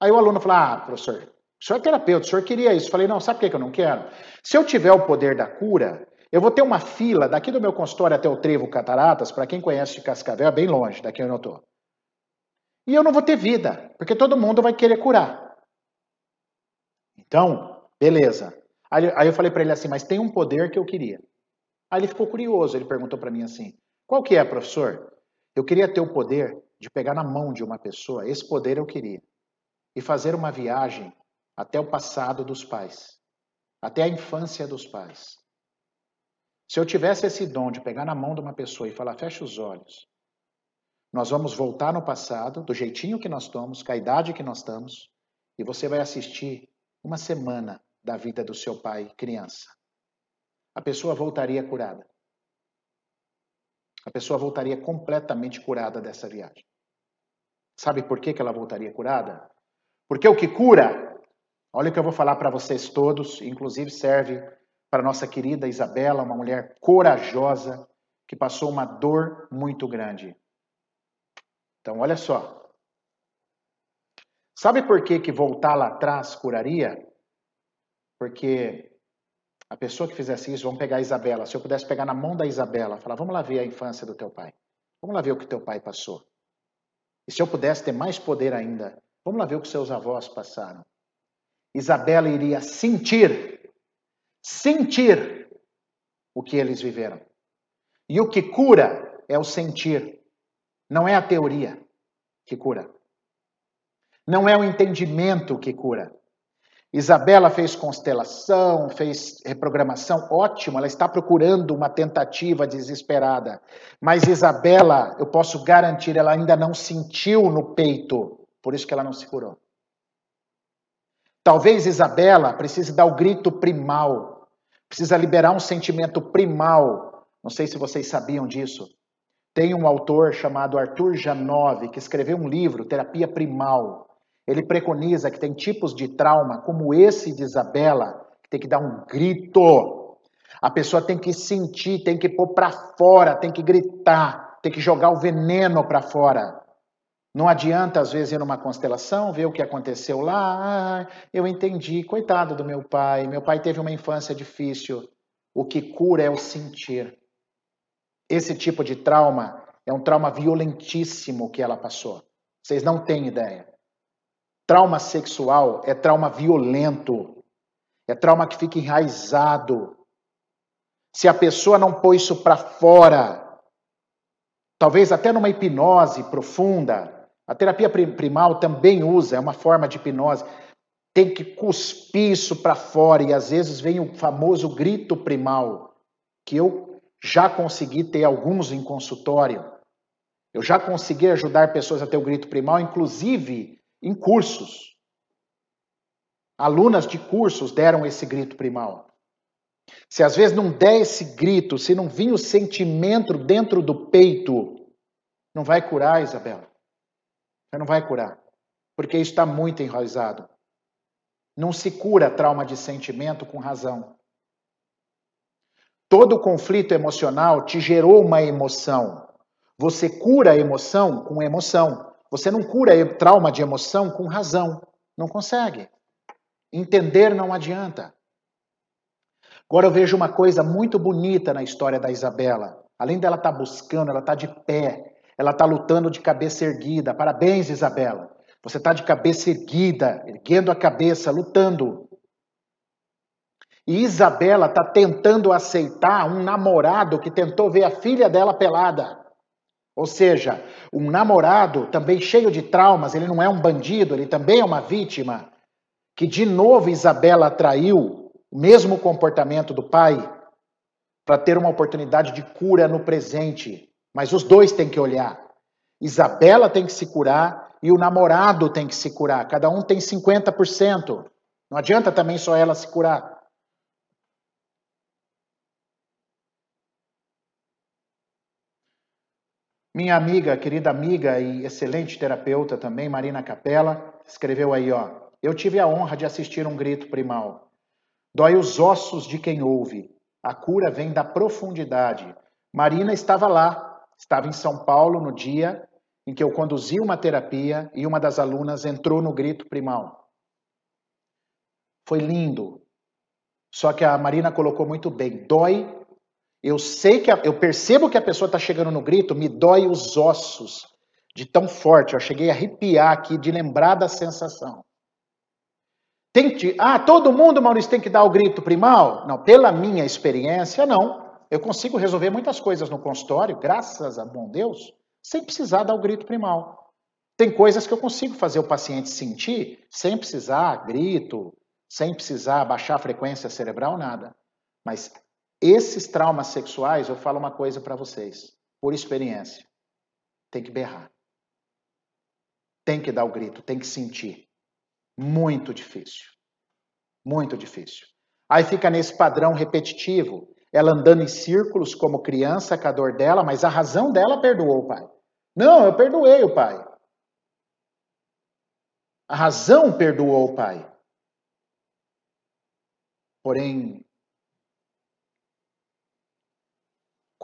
Aí o aluno falou: ah, professor, o senhor é terapeuta, o senhor queria isso. Eu falei: não, sabe por que eu não quero? Se eu tiver o poder da cura, eu vou ter uma fila daqui do meu consultório até o Trevo Cataratas, para quem conhece de Cascavel, é bem longe daqui onde eu estou. E eu não vou ter vida, porque todo mundo vai querer curar. Então, beleza. Aí, eu falei para ele assim, mas tem um poder que eu queria. Aí ele ficou curioso, ele perguntou para mim assim, qual que é, professor? Eu queria ter o poder de pegar na mão de uma pessoa, esse poder eu queria, e fazer uma viagem até o passado dos pais, até a infância dos pais. Se eu tivesse esse dom de pegar na mão de uma pessoa e falar, fecha os olhos, nós vamos voltar no passado, do jeitinho que nós estamos, com a idade que nós estamos, e você vai assistir uma semana da vida do seu pai criança. A pessoa voltaria curada. A pessoa voltaria completamente curada dessa viagem. Sabe por que, que ela voltaria curada? Porque o que cura, olha o que eu vou falar para vocês todos, inclusive serve para nossa querida Isabela, uma mulher corajosa que passou uma dor muito grande. Então, olha só. Sabe por que, que voltar lá atrás curaria? Porque a pessoa que fizesse isso, vamos pegar a Isabela. Se eu pudesse pegar na mão da Isabela, falar, vamos lá ver a infância do teu pai. Vamos lá ver o que teu pai passou. E se eu pudesse ter mais poder ainda, vamos lá ver o que seus avós passaram. Isabela iria sentir, sentir o que eles viveram. E o que cura é o sentir. Não é a teoria que cura. Não é o entendimento que cura. Isabela fez constelação, fez reprogramação, ótimo, ela está procurando uma tentativa desesperada. Mas Isabela, eu posso garantir, ela ainda não sentiu no peito, por isso que ela não se curou. Talvez Isabela precise dar o grito primal, precisa liberar um sentimento primal. Não sei se vocês sabiam disso. Tem um autor chamado Arthur Janove que escreveu um livro, Terapia Primal. Ele preconiza que tem tipos de trauma, como esse de Isabela, que tem que dar um grito. A pessoa tem que sentir, tem que pôr para fora, tem que gritar, tem que jogar o veneno para fora. Não adianta, às vezes, ir numa constelação, ver o que aconteceu lá. Ah, eu entendi, coitado do meu pai. Meu pai teve uma infância difícil. O que cura é o sentir. Esse tipo de trauma é um trauma violentíssimo que ela passou. Vocês não têm ideia. Trauma sexual é trauma violento. É trauma que fica enraizado. Se a pessoa não pôr isso para fora, talvez até numa hipnose profunda, a terapia primal também usa, é uma forma de hipnose. Tem que cuspir isso para fora e às vezes vem o famoso grito primal, que eu já consegui ter alguns em consultório. Eu já consegui ajudar pessoas a ter o grito primal, inclusive em cursos. Alunas de cursos deram esse grito primal. Se às vezes não der esse grito, se não vir o sentimento dentro do peito, não vai curar, Isabela. Você não vai curar. Porque isso está muito enraizado. Não se cura trauma de sentimento com razão. Todo conflito emocional te gerou uma emoção. Você cura a emoção com emoção. Você não cura trauma de emoção com razão. Não consegue. Entender não adianta. Agora eu vejo uma coisa muito bonita na história da Isabela. Além dela estar tá buscando, ela está de pé, ela está lutando de cabeça erguida. Parabéns, Isabela. Você está de cabeça erguida, erguendo a cabeça, lutando. E Isabela está tentando aceitar um namorado que tentou ver a filha dela pelada. Ou seja, um namorado também cheio de traumas, ele não é um bandido, ele também é uma vítima, que de novo Isabela atraiu o mesmo comportamento do pai para ter uma oportunidade de cura no presente. Mas os dois têm que olhar. Isabela tem que se curar e o namorado tem que se curar. Cada um tem 50%. Não adianta também só ela se curar. Minha amiga, querida amiga e excelente terapeuta também, Marina Capella, escreveu aí, ó. Eu tive a honra de assistir um grito primal. Dói os ossos de quem ouve. A cura vem da profundidade. Marina estava lá, estava em São Paulo no dia em que eu conduzi uma terapia e uma das alunas entrou no grito primal. Foi lindo. Só que a Marina colocou muito bem. Dói eu sei que a, eu percebo que a pessoa está chegando no grito, me dói os ossos de tão forte. Eu cheguei a arrepiar aqui de lembrar da sensação. Tem que, ah, todo mundo, Maurício, tem que dar o grito primal? Não, pela minha experiência, não. Eu consigo resolver muitas coisas no consultório, graças a bom Deus, sem precisar dar o grito primal. Tem coisas que eu consigo fazer o paciente sentir sem precisar grito, sem precisar baixar a frequência cerebral, nada. Mas esses traumas sexuais, eu falo uma coisa para vocês, por experiência. Tem que berrar. Tem que dar o grito, tem que sentir. Muito difícil. Muito difícil. Aí fica nesse padrão repetitivo, ela andando em círculos como criança com a dor dela, mas a razão dela perdoou o pai. Não, eu perdoei o pai. A razão perdoou o pai. Porém,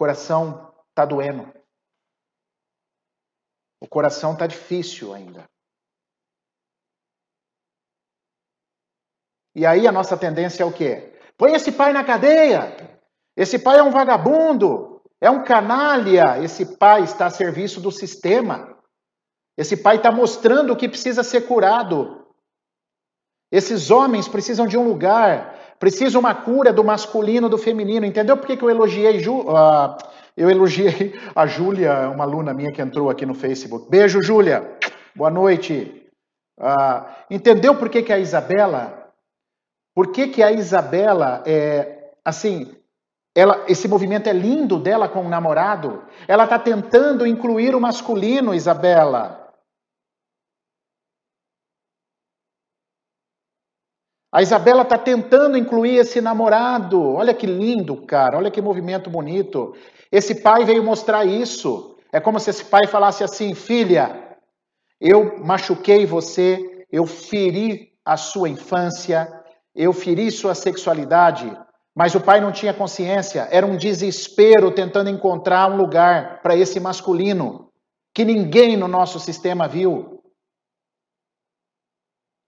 coração está doendo. O coração está difícil ainda. E aí a nossa tendência é o quê? Põe esse pai na cadeia. Esse pai é um vagabundo, é um canalha. Esse pai está a serviço do sistema. Esse pai está mostrando o que precisa ser curado. Esses homens precisam de um lugar Precisa uma cura do masculino, do feminino. Entendeu por que, eu elogiei Ju, uh, eu elogiei a Júlia, uma aluna minha que entrou aqui no Facebook. Beijo, Júlia. Boa noite. Uh, entendeu por que, que a Isabela? Por que, que a Isabela é assim? Ela, esse movimento é lindo dela com o namorado. Ela está tentando incluir o masculino, Isabela. A Isabela está tentando incluir esse namorado. Olha que lindo, cara. Olha que movimento bonito. Esse pai veio mostrar isso. É como se esse pai falasse assim: filha, eu machuquei você, eu feri a sua infância, eu feri sua sexualidade, mas o pai não tinha consciência. Era um desespero tentando encontrar um lugar para esse masculino que ninguém no nosso sistema viu.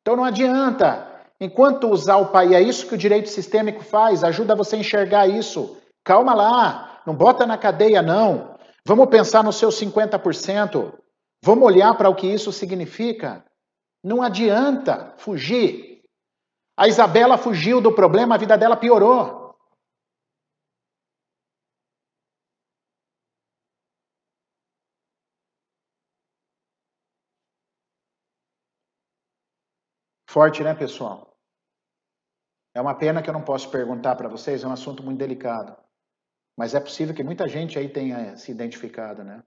Então não adianta. Enquanto usar o pai, é isso que o direito sistêmico faz, ajuda você a enxergar isso. Calma lá, não bota na cadeia não. Vamos pensar nos seus 50%. Vamos olhar para o que isso significa. Não adianta fugir. A Isabela fugiu do problema, a vida dela piorou. Forte, né, pessoal? É uma pena que eu não posso perguntar para vocês, é um assunto muito delicado. Mas é possível que muita gente aí tenha se identificado, né?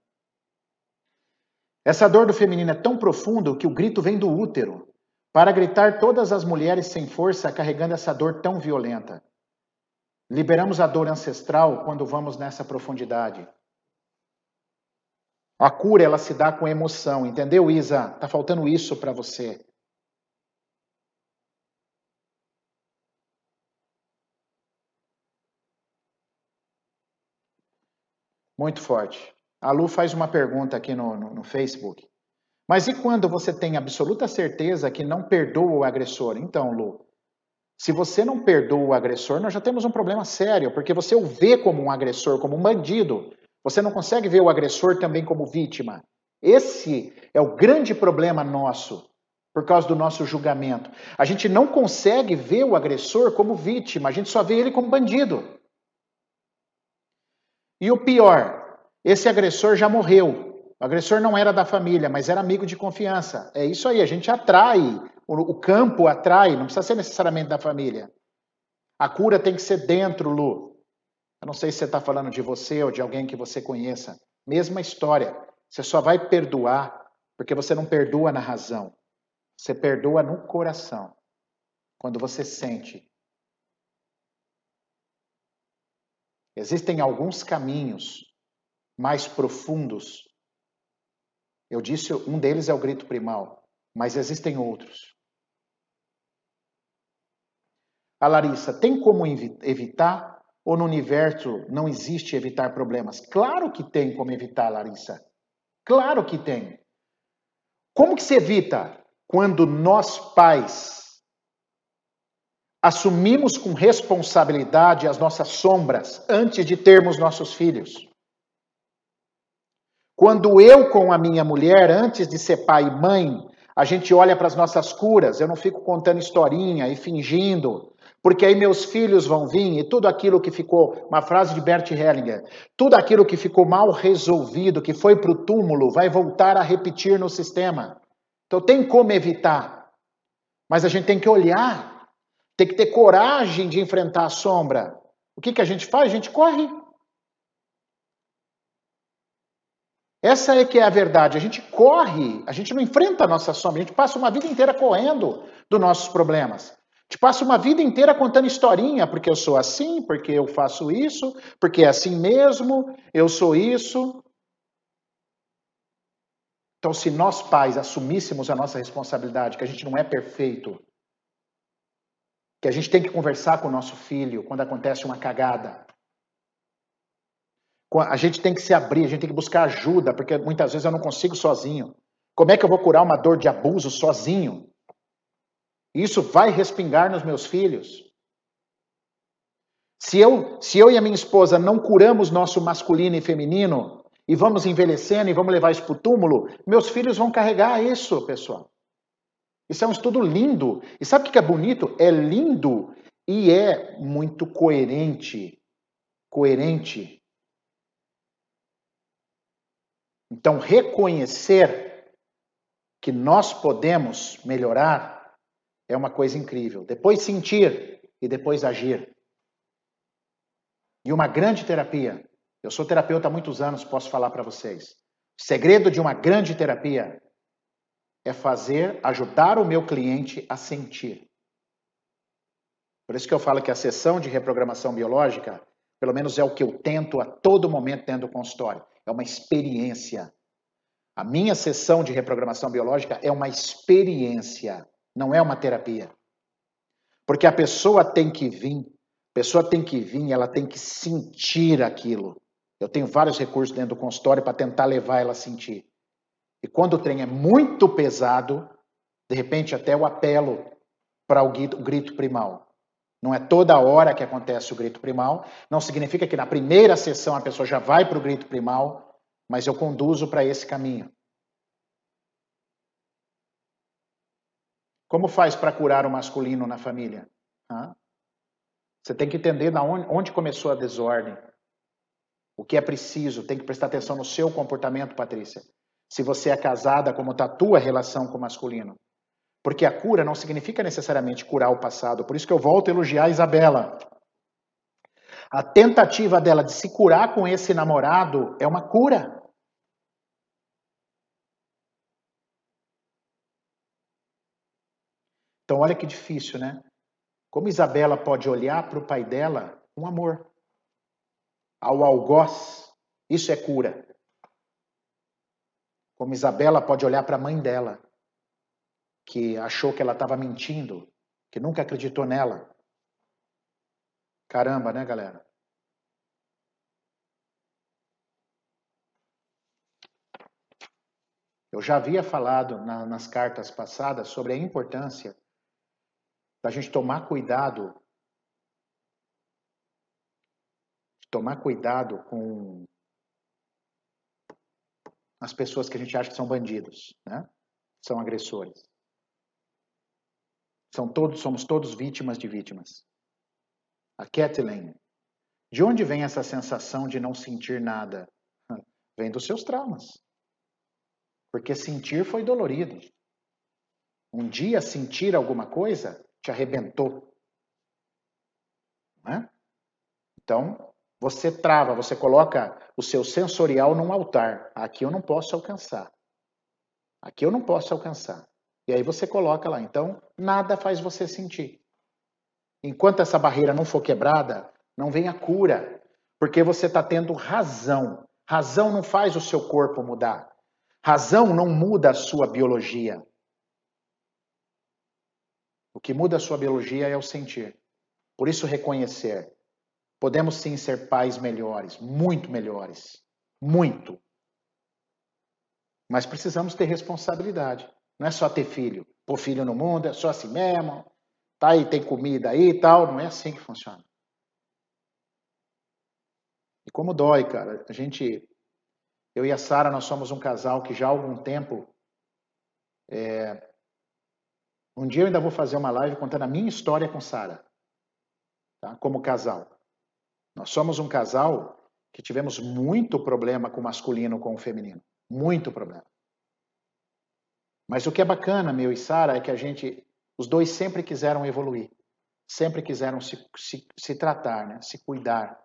Essa dor do feminino é tão profundo que o grito vem do útero. para gritar todas as mulheres sem força carregando essa dor tão violenta. Liberamos a dor ancestral quando vamos nessa profundidade. A cura ela se dá com emoção, entendeu, Isa? Tá faltando isso para você. Muito forte. A Lu faz uma pergunta aqui no, no, no Facebook. Mas e quando você tem absoluta certeza que não perdoa o agressor? Então, Lu, se você não perdoa o agressor, nós já temos um problema sério, porque você o vê como um agressor, como um bandido. Você não consegue ver o agressor também como vítima. Esse é o grande problema nosso, por causa do nosso julgamento. A gente não consegue ver o agressor como vítima, a gente só vê ele como bandido. E o pior, esse agressor já morreu. O agressor não era da família, mas era amigo de confiança. É isso aí, a gente atrai, o, campo atrai, não precisa ser necessariamente da família. A cura tem que ser dentro, Lu. Eu não sei se você está falando de você ou de alguém que você conheça. Mesma história. Você só vai perdoar porque você não perdoa na razão. Você perdoa no coração. Quando você sente. Existem alguns caminhos mais profundos eu disse, um deles é o grito primal, mas existem outros. A Larissa, tem como evitar ou no universo não existe evitar problemas? Claro que tem como evitar, Larissa. Claro que tem. Como que se evita quando nós pais assumimos com responsabilidade as nossas sombras antes de termos nossos filhos? Quando eu com a minha mulher, antes de ser pai e mãe, a gente olha para as nossas curas, eu não fico contando historinha e fingindo, porque aí meus filhos vão vir e tudo aquilo que ficou, uma frase de Bert Hellinger, tudo aquilo que ficou mal resolvido, que foi para o túmulo, vai voltar a repetir no sistema. Então tem como evitar, mas a gente tem que olhar, tem que ter coragem de enfrentar a sombra. O que, que a gente faz? A gente corre. Essa é que é a verdade. A gente corre, a gente não enfrenta a nossa sombra, a gente passa uma vida inteira correndo dos nossos problemas. A gente passa uma vida inteira contando historinha, porque eu sou assim, porque eu faço isso, porque é assim mesmo, eu sou isso. Então, se nós pais assumíssemos a nossa responsabilidade, que a gente não é perfeito, que a gente tem que conversar com o nosso filho quando acontece uma cagada, a gente tem que se abrir, a gente tem que buscar ajuda, porque muitas vezes eu não consigo sozinho. Como é que eu vou curar uma dor de abuso sozinho? Isso vai respingar nos meus filhos. Se eu, se eu e a minha esposa não curamos nosso masculino e feminino, e vamos envelhecendo e vamos levar isso para o túmulo, meus filhos vão carregar isso, pessoal. Isso é um estudo lindo. E sabe o que é bonito? É lindo e é muito coerente. Coerente Então, reconhecer que nós podemos melhorar é uma coisa incrível. Depois sentir e depois agir. E uma grande terapia. Eu sou terapeuta há muitos anos, posso falar para vocês. O segredo de uma grande terapia é fazer, ajudar o meu cliente a sentir. Por isso que eu falo que a sessão de reprogramação biológica, pelo menos é o que eu tento a todo momento dentro do consultório é uma experiência. A minha sessão de reprogramação biológica é uma experiência, não é uma terapia. Porque a pessoa tem que vir, a pessoa tem que vir, ela tem que sentir aquilo. Eu tenho vários recursos dentro do consultório para tentar levar ela a sentir. E quando o trem é muito pesado, de repente até eu apelo para o grito primal. Não é toda hora que acontece o grito primal. Não significa que na primeira sessão a pessoa já vai para o grito primal, mas eu conduzo para esse caminho. Como faz para curar o masculino na família? Você tem que entender onde, onde começou a desordem. O que é preciso, tem que prestar atenção no seu comportamento, Patrícia. Se você é casada, como está a tua relação com o masculino. Porque a cura não significa necessariamente curar o passado. Por isso que eu volto a elogiar a Isabela. A tentativa dela de se curar com esse namorado é uma cura. Então, olha que difícil, né? Como Isabela pode olhar para o pai dela com amor, ao algoz, isso é cura. Como Isabela pode olhar para a mãe dela, que achou que ela estava mentindo, que nunca acreditou nela. Caramba, né, galera? Eu já havia falado na, nas cartas passadas sobre a importância da gente tomar cuidado, tomar cuidado com as pessoas que a gente acha que são bandidos, né? São agressores. São todos, somos todos vítimas de vítimas. A Kathleen, de onde vem essa sensação de não sentir nada? *laughs* Vem dos seus traumas. Porque sentir foi dolorido. Um dia sentir alguma coisa te arrebentou. É? Então, você trava, você coloca o seu sensorial num altar. Aqui eu não posso alcançar. Aqui eu não posso alcançar. E aí você coloca lá. Então, nada faz você sentir. Enquanto essa barreira não for quebrada, não vem a cura. Porque você está tendo razão. Razão não faz o seu corpo mudar. Razão não muda a sua biologia. O que muda a sua biologia é o sentir. Por isso, reconhecer. Podemos sim ser pais melhores, muito melhores. Muito. Mas precisamos ter responsabilidade. Não é só ter filho. Pôr filho no mundo é só assim mesmo. Tá aí, tem comida aí e tal. Não é assim que funciona. E como dói, cara. A gente eu e a Sara, nós somos um casal que já há algum tempo. É... Um dia eu ainda vou fazer uma live contando a minha história com Sara, tá? como casal. Nós somos um casal que tivemos muito problema com o masculino com o feminino. Muito problema. Mas o que é bacana, meu e Sara, é que a gente, os dois sempre quiseram evoluir. Sempre quiseram se, se, se tratar, né? se cuidar.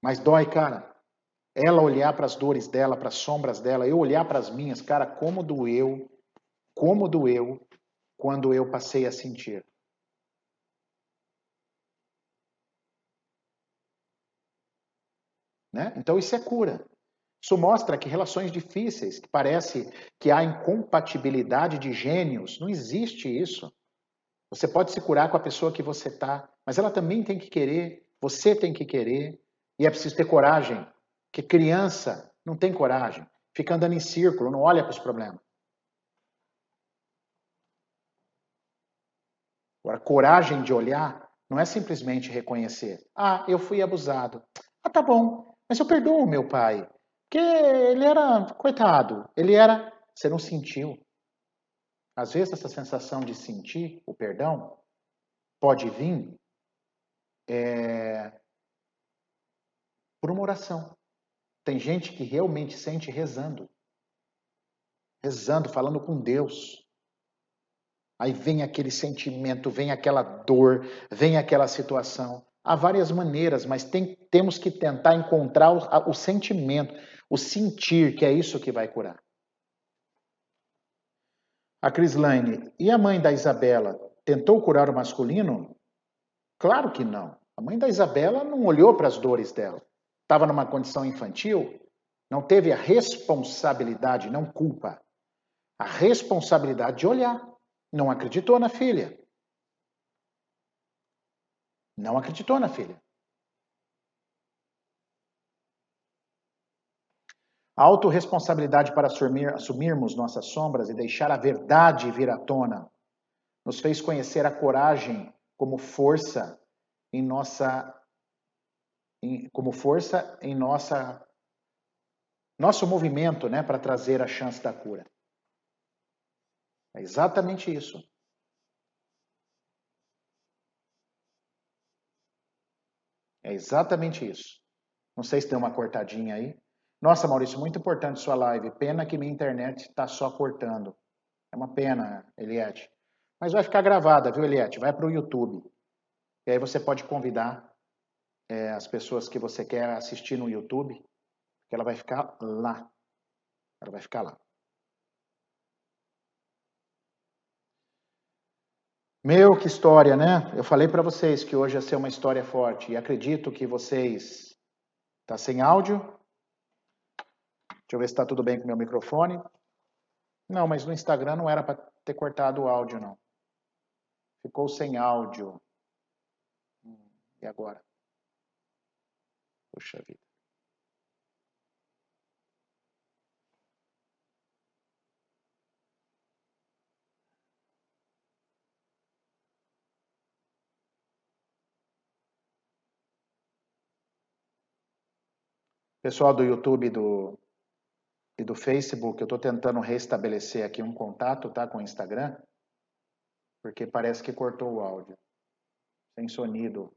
Mas dói, cara. Ela olhar para as dores dela, para as sombras dela, eu olhar para as minhas, cara, como doeu, como doeu quando eu passei a sentir. Né? Então isso é cura. Isso mostra que relações difíceis, que parece que há incompatibilidade de gênios, não existe isso. Você pode se curar com a pessoa que você está, mas ela também tem que querer, você tem que querer, e é preciso ter coragem que criança não tem coragem, fica andando em círculo, não olha para os problemas. Agora, coragem de olhar não é simplesmente reconhecer. Ah, eu fui abusado. Ah, tá bom, mas eu perdoo meu pai. Porque ele era, coitado, ele era. Você não sentiu. Às vezes, essa sensação de sentir o perdão pode vir é, por uma oração. Tem gente que realmente sente rezando. Rezando, falando com Deus. Aí vem aquele sentimento, vem aquela dor, vem aquela situação. Há várias maneiras, mas tem, temos que tentar encontrar o, o sentimento, o sentir, que é isso que vai curar. A Crislaine, e a mãe da Isabela tentou curar o masculino? Claro que não. A mãe da Isabela não olhou para as dores dela estava numa condição infantil, não teve a responsabilidade, não culpa, a responsabilidade de olhar. Não acreditou na filha. Não acreditou na filha. A autorresponsabilidade para assumir, assumirmos nossas sombras e deixar a verdade vir à tona nos fez conhecer a coragem como força em nossa em, como força em nossa nosso movimento, né, para trazer a chance da cura. É exatamente isso. É exatamente isso. Não sei se tem uma cortadinha aí. Nossa, Maurício, muito importante sua live. Pena que minha internet está só cortando. É uma pena, Eliette. Mas vai ficar gravada, viu, Eliette? Vai para o YouTube. E aí você pode convidar é, as pessoas que você quer assistir no YouTube, que ela vai ficar lá. Ela vai ficar lá. Meu, que história, né? Eu falei para vocês que hoje ia ser uma história forte e acredito que vocês tá sem áudio. Deixa eu ver se está tudo bem com meu microfone. Não, mas no Instagram não era para ter cortado o áudio, não. Ficou sem áudio. E agora? Puxa vida. Pessoal do YouTube do, e do Facebook, eu estou tentando restabelecer aqui um contato tá, com o Instagram, porque parece que cortou o áudio. Sem sonido.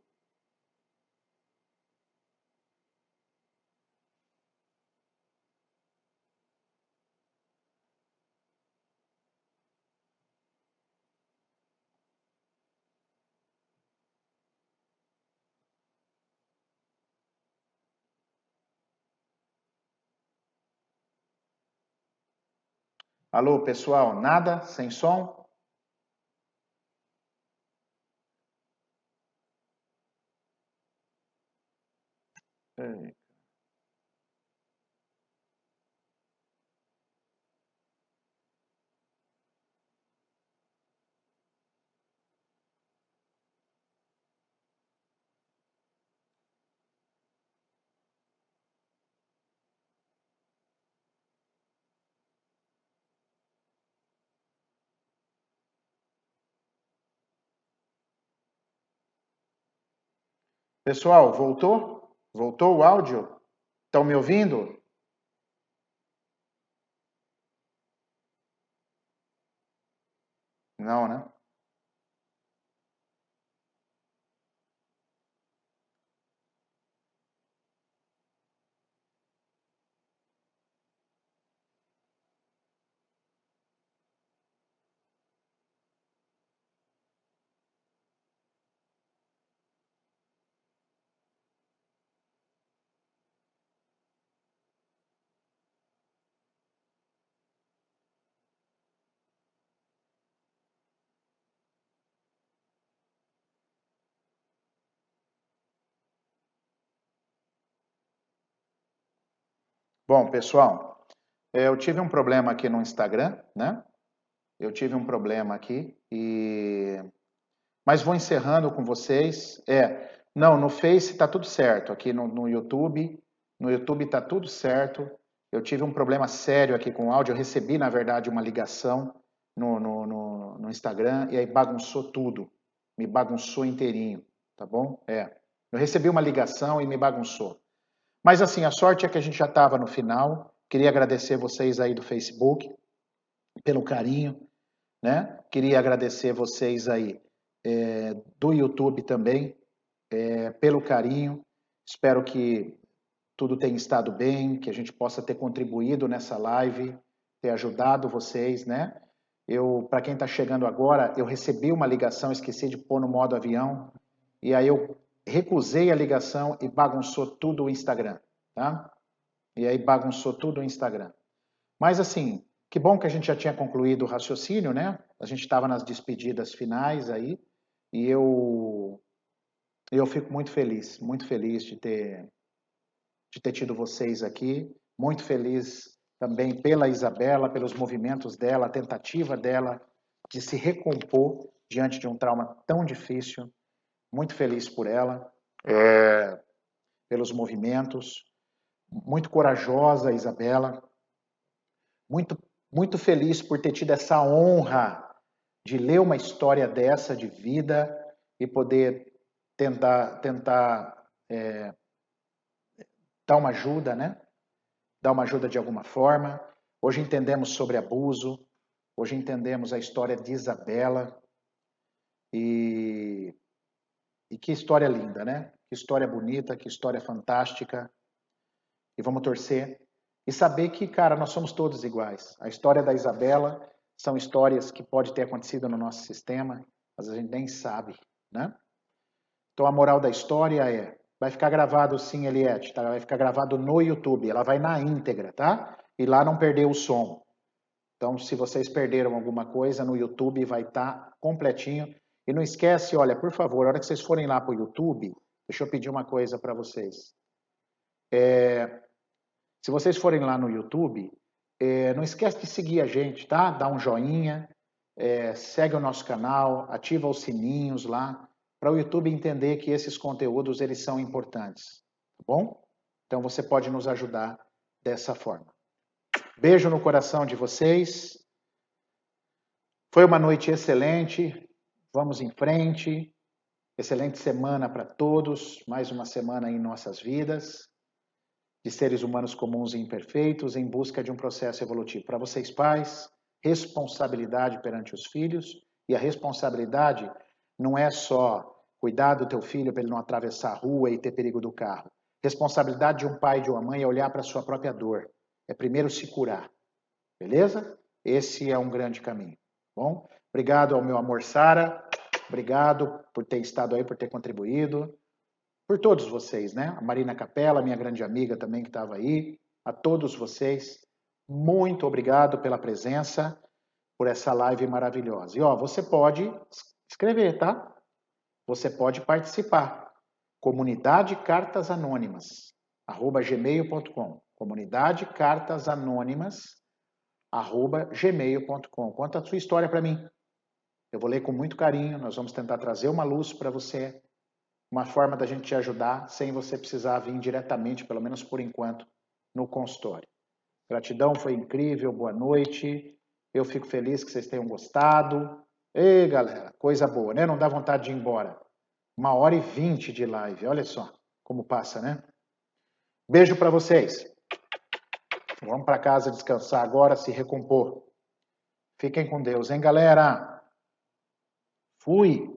Alô, pessoal, nada? Sem som? Ei. Pessoal, voltou? Voltou o áudio? Estão me ouvindo? Não, né? Bom, pessoal, é, eu tive um problema aqui no Instagram, né? Eu tive um problema aqui e mas vou encerrando com vocês. É, não, no Face tá tudo certo. Aqui no, no YouTube, no YouTube tá tudo certo. Eu tive um problema sério aqui com o áudio. Eu recebi, na verdade, uma ligação no, no, no, no Instagram e aí bagunçou tudo. Me bagunçou inteirinho, tá bom? É. Eu recebi uma ligação e me bagunçou. Mas assim, a sorte é que a gente já estava no final. Queria agradecer vocês aí do Facebook pelo carinho, né? Queria agradecer vocês aí é, do YouTube também é, pelo carinho. Espero que tudo tenha estado bem, que a gente possa ter contribuído nessa live, ter ajudado vocês, né? Eu, para quem está chegando agora, eu recebi uma ligação, esqueci de pôr no modo avião, e aí eu recusei a ligação e bagunçou tudo o Instagram, tá? E aí bagunçou tudo o Instagram. Mas assim, que bom que a gente já tinha concluído o raciocínio, né? A gente estava nas despedidas finais aí e eu eu fico muito feliz, muito feliz de ter de ter tido vocês aqui, muito feliz também pela Isabela, pelos movimentos dela, a tentativa dela de se recompor diante de um trauma tão difícil muito feliz por ela, é, pelos movimentos, muito corajosa, Isabela, muito, muito feliz por ter tido essa honra de ler uma história dessa de vida e poder tentar, tentar é, dar uma ajuda, né? Dar uma ajuda de alguma forma. Hoje entendemos sobre abuso, hoje entendemos a história de Isabela e e que história linda, né? Que história bonita, que história fantástica. E vamos torcer e saber que, cara, nós somos todos iguais. A história da Isabela são histórias que pode ter acontecido no nosso sistema, mas a gente nem sabe, né? Então a moral da história é, vai ficar gravado sim, Eliette, tá? Vai ficar gravado no YouTube, ela vai na íntegra, tá? E lá não perdeu o som. Então, se vocês perderam alguma coisa no YouTube, vai estar tá completinho E não esquece, olha, por favor, a hora que vocês forem lá para o YouTube, deixa eu pedir uma coisa para vocês. É, se vocês forem lá no YouTube, é, não esquece de seguir a gente, tá? Dá um joinha, é, segue o nosso canal, ativa os sininhos lá, para o YouTube entender que esses conteúdos eles são importantes, tá bom? Então você pode nos ajudar dessa forma. Beijo no coração de vocês. Foi uma noite excelente. Vamos em frente. Excelente semana para todos. Mais uma semana em nossas vidas de seres humanos comuns e imperfeitos em busca de um processo evolutivo. Para vocês, pais, responsabilidade perante os filhos, e a responsabilidade não é só cuidar do teu filho para ele não atravessar a rua e ter perigo do carro. Responsabilidade de um pai e de uma mãe é olhar para a sua própria dor. É primeiro se curar. Beleza? Esse é um grande caminho. Bom, obrigado ao meu amor Sara. Obrigado por ter estado aí, por ter contribuído por todos vocês, né? A Marina Capela, minha grande amiga também que estava aí, a todos vocês, muito obrigado pela presença, por essa live maravilhosa. E ó, você pode escrever, tá? Você pode participar. Comunidade Cartas Anônimas, arroba gmail.com. Comunidade Cartas Anônimas, arroba gmail.com. Conta a sua história para mim. Eu vou ler com muito carinho, nós vamos tentar trazer uma luz para você uma forma da gente te ajudar sem você precisar vir diretamente, pelo menos por enquanto, no consultório. Gratidão, foi incrível, boa noite. Eu fico feliz que vocês tenham gostado. Ei, galera, coisa boa, né? Não dá vontade de ir embora. Uma hora e vinte de live, olha só como passa, né? Beijo para vocês. Vamos para casa descansar agora, se recompor. Fiquem com Deus, hein, galera? Fui.